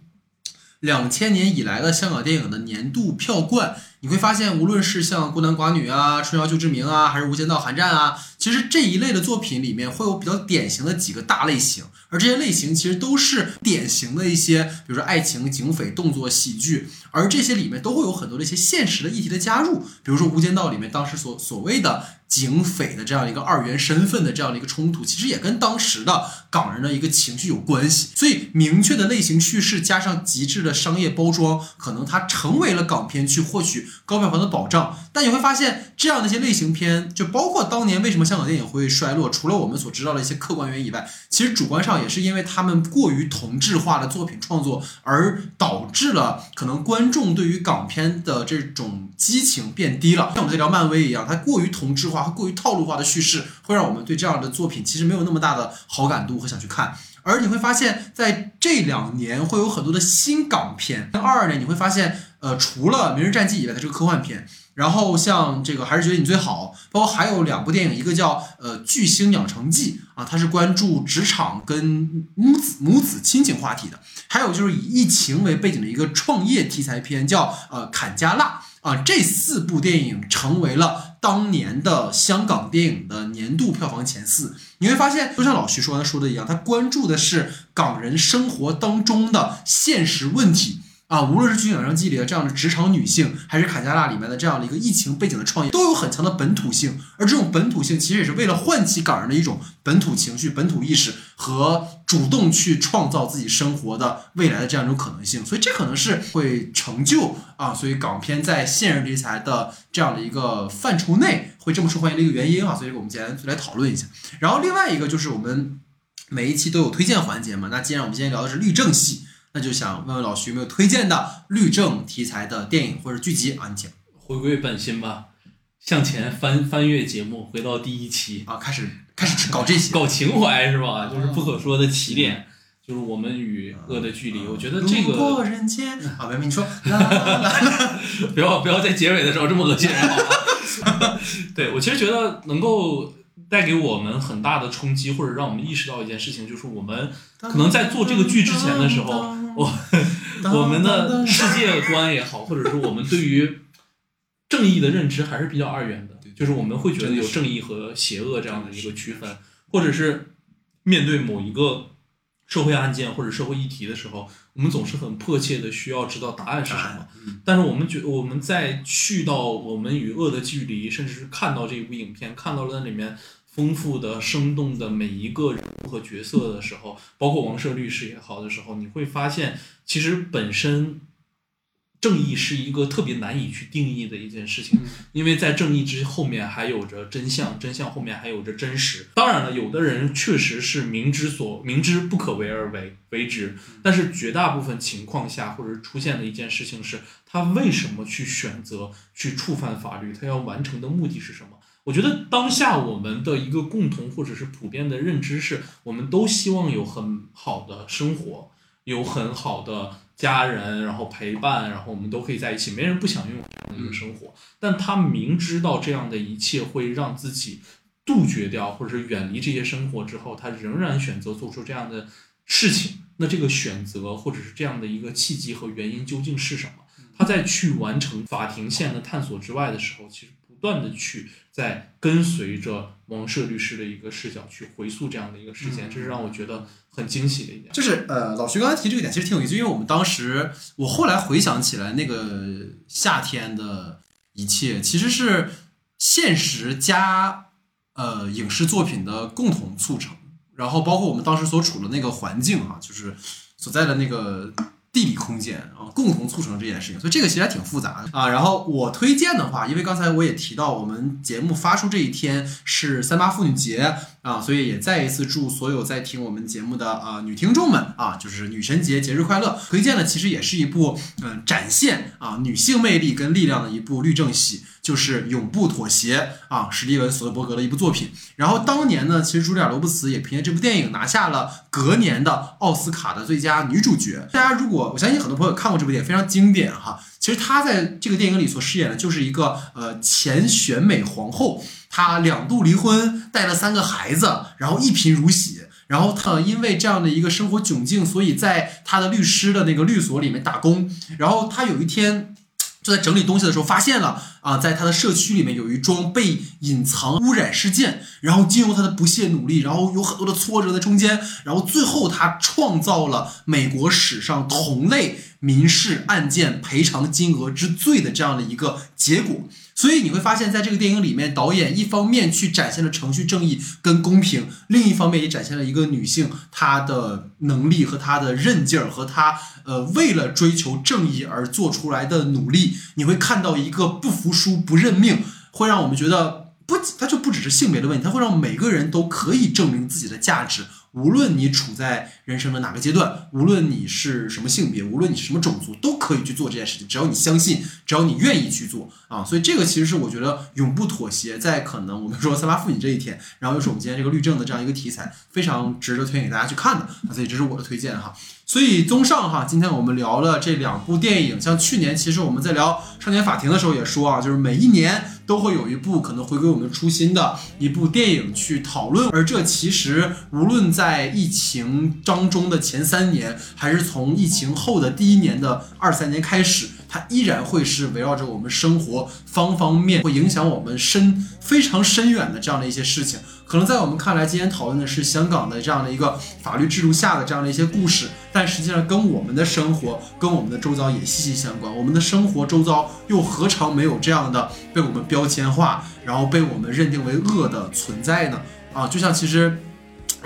两千年以来的香港电影的年度票冠，你会发现，无论是像《孤男寡女》啊、《春娇救志明》啊，还是《无间道寒战》啊，其实这一类的作品里面会有比较典型的几个大类型，而这些类型其实都是典型的一些，比如说爱情、警匪、动作、喜剧，而这些里面都会有很多的一些现实的议题的加入，比如说《无间道》里面当时所所谓的警匪的这样一个二元身份的这样的一个冲突，其实也跟当时的港人的一个情绪有关系。所以，明确的类型叙事加上极致的商业包装，可能它成为了港片去获取高票房的保障。但你会发现，这样的一些类型片，就包括当年为什么香港电影会衰落，除了我们所知道的一些客观原因以外，其实主观上也是因为他们过于同质化的作品创作，而导致了可能观众对于港片的这种激情变低了。像我们在聊漫威一样，它过于同质化和过于套路化的叙事，会让我们对这样的作品其实没有那么大的好感度和想去看。而你会发现在这两年会有很多的新港片。二二年你会发现，呃，除了《明日战记》以外，它是个科幻片。然后像这个还是觉得你最好，包括还有两部电影，一个叫呃《巨星养成记》啊，它是关注职场跟母子母子亲情话题的；还有就是以疫情为背景的一个创业题材片，叫呃《坎加辣》啊。这四部电影成为了当年的香港电影的年度票房前四。你会发现，就像老徐说他说的一样，他关注的是港人生活当中的现实问题。啊，无论是《巨星养成记》里的这样的职场女性，还是《坎加拉》里面的这样的一个疫情背景的创业，都有很强的本土性。而这种本土性，其实也是为了唤起港人的一种本土情绪、本土意识和主动去创造自己生活的未来的这样一种可能性。所以这可能是会成就啊，所以港片在现实题材的这样的一个范畴内会这么受欢迎的一个原因啊。所以我们今天来讨论一下。然后另外一个就是我们每一期都有推荐环节嘛，那既然我们今天聊的是律政系。那就想问问老徐有没有推荐的律政题材的电影或者剧集啊？你请回归本心吧，向前翻翻阅节目，回到第一期啊，开始开始搞这些，搞情怀是吧？就是不可说的起点，就是我们与恶的距离。我觉得这个人间 啊，明明你说，不要不要在结尾的时候这么恶心人好吗？对我其实觉得能够。带给我们很大的冲击，或者让我们意识到一件事情，就是我们可能在做这个剧之前的时候，我 我们的世界观也好，或者说我们对于正义的认知还是比较二元的，就是我们会觉得有正义和邪恶这样的一个区分，或者是面对某一个社会案件或者社会议题的时候，我们总是很迫切的需要知道答案是什么。但是我们觉我们在去到我们与恶的距离，甚至是看到这一部影片，看到了那里面。丰富的、生动的每一个人物和角色的时候，包括王赦律师也好的时候，你会发现，其实本身正义是一个特别难以去定义的一件事情，因为在正义之后面还有着真相，真相后面还有着真实。当然了，有的人确实是明知所明知不可为而为为之，但是绝大部分情况下，或者出现的一件事情是，他为什么去选择去触犯法律？他要完成的目的是什么？我觉得当下我们的一个共同或者是普遍的认知是，我们都希望有很好的生活，有很好的家人，然后陪伴，然后我们都可以在一起。没人不想拥有这样的一个生活，但他明知道这样的一切会让自己杜绝掉或者是远离这些生活之后，他仍然选择做出这样的事情。那这个选择或者是这样的一个契机和原因究竟是什么？他在去完成法庭线的探索之外的时候，其实。不断的去在跟随着王社律师的一个视角去回溯这样的一个事件，这是让我觉得很惊喜的一点。就是呃，老徐刚才提这个点其实挺有意思，因为我们当时我后来回想起来，那个夏天的一切其实是现实加呃影视作品的共同促成，然后包括我们当时所处的那个环境啊，就是所在的那个地理空间啊，共同促成这件事情，所以这个其实还挺复杂的啊。然后我推荐的话，因为刚才我也提到，我们节目发出这一天是三八妇女节啊，所以也再一次祝所有在听我们节目的啊女听众们啊，就是女神节节日快乐。推荐的其实也是一部嗯展现啊女性魅力跟力量的一部律政戏。就是永不妥协啊，史蒂文·索德伯格的一部作品。然后当年呢，其实茱莉亚·罗伯茨也凭借这部电影拿下了隔年的奥斯卡的最佳女主角。大家如果我相信很多朋友看过这部电影，非常经典哈。其实她在这个电影里所饰演的就是一个呃前选美皇后，她两度离婚，带了三个孩子，然后一贫如洗。然后她因为这样的一个生活窘境，所以在她的律师的那个律所里面打工。然后她有一天。就在整理东西的时候，发现了啊，在他的社区里面有一桩被隐藏污染事件，然后经由他的不懈努力，然后有很多的挫折在中间，然后最后他创造了美国史上同类民事案件赔偿金额之最的这样的一个结果。所以你会发现，在这个电影里面，导演一方面去展现了程序正义跟公平，另一方面也展现了一个女性她的能力和她的韧劲儿和她呃为了追求正义而做出来的努力。你会看到一个不服输、不认命，会让我们觉得不，它就不只是性别的问题，它会让每个人都可以证明自己的价值。无论你处在人生的哪个阶段，无论你是什么性别，无论你是什么种族，都可以去做这件事情。只要你相信，只要你愿意去做啊！所以这个其实是我觉得永不妥协，在可能我们说三八妇女这一天，然后又是我们今天这个律政的这样一个题材，非常值得推荐给大家去看的啊！所以这是我的推荐哈。所以综上哈，今天我们聊了这两部电影，像去年其实我们在聊《少年法庭》的时候也说啊，就是每一年都会有一部可能回归我们初心的一部电影去讨论，而这其实无论在在疫情当中的前三年，还是从疫情后的第一年的二三年开始。它依然会是围绕着我们生活方方面，会影响我们深非常深远的这样的一些事情。可能在我们看来，今天讨论的是香港的这样的一个法律制度下的这样的一些故事，但实际上跟我们的生活、跟我们的周遭也息息相关。我们的生活周遭又何尝没有这样的被我们标签化，然后被我们认定为恶的存在呢？啊，就像其实。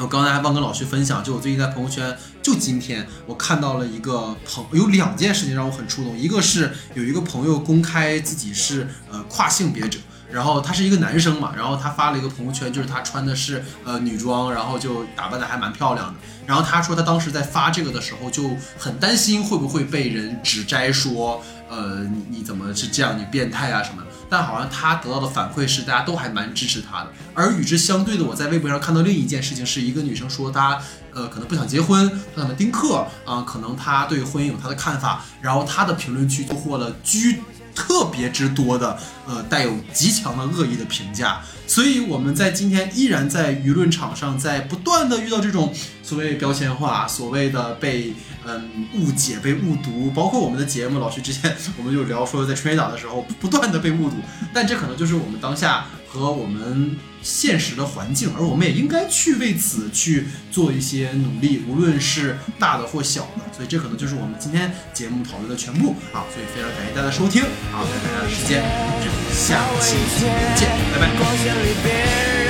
我刚才还忘跟老徐分享，就我最近在朋友圈，就今天我看到了一个朋，有两件事情让我很触动。一个是有一个朋友公开自己是呃跨性别者，然后他是一个男生嘛，然后他发了一个朋友圈，就是他穿的是呃女装，然后就打扮的还蛮漂亮的。然后他说他当时在发这个的时候就很担心会不会被人指摘说，呃你你怎么是这样，你变态啊什么的。但好像他得到的反馈是大家都还蛮支持他的，而与之相对的，我在微博上看到另一件事情，是一个女生说她呃可能不想结婚，她可能丁克啊，可能她对婚姻有她的看法，然后她的评论区就获了居特别之多的呃带有极强的恶意的评价。所以我们在今天依然在舆论场上，在不断的遇到这种所谓标签化、所谓的被嗯误解、被误读，包括我们的节目，老徐之前我们就聊说，在春节档的时候不断的被误读，但这可能就是我们当下和我们现实的环境，而我们也应该去为此去做一些努力，无论是大的或小的。所以这可能就是我们今天节目讨论的全部啊！所以非常感谢大家收听，啊，感谢大家的时间，我们下期节目再见，拜拜。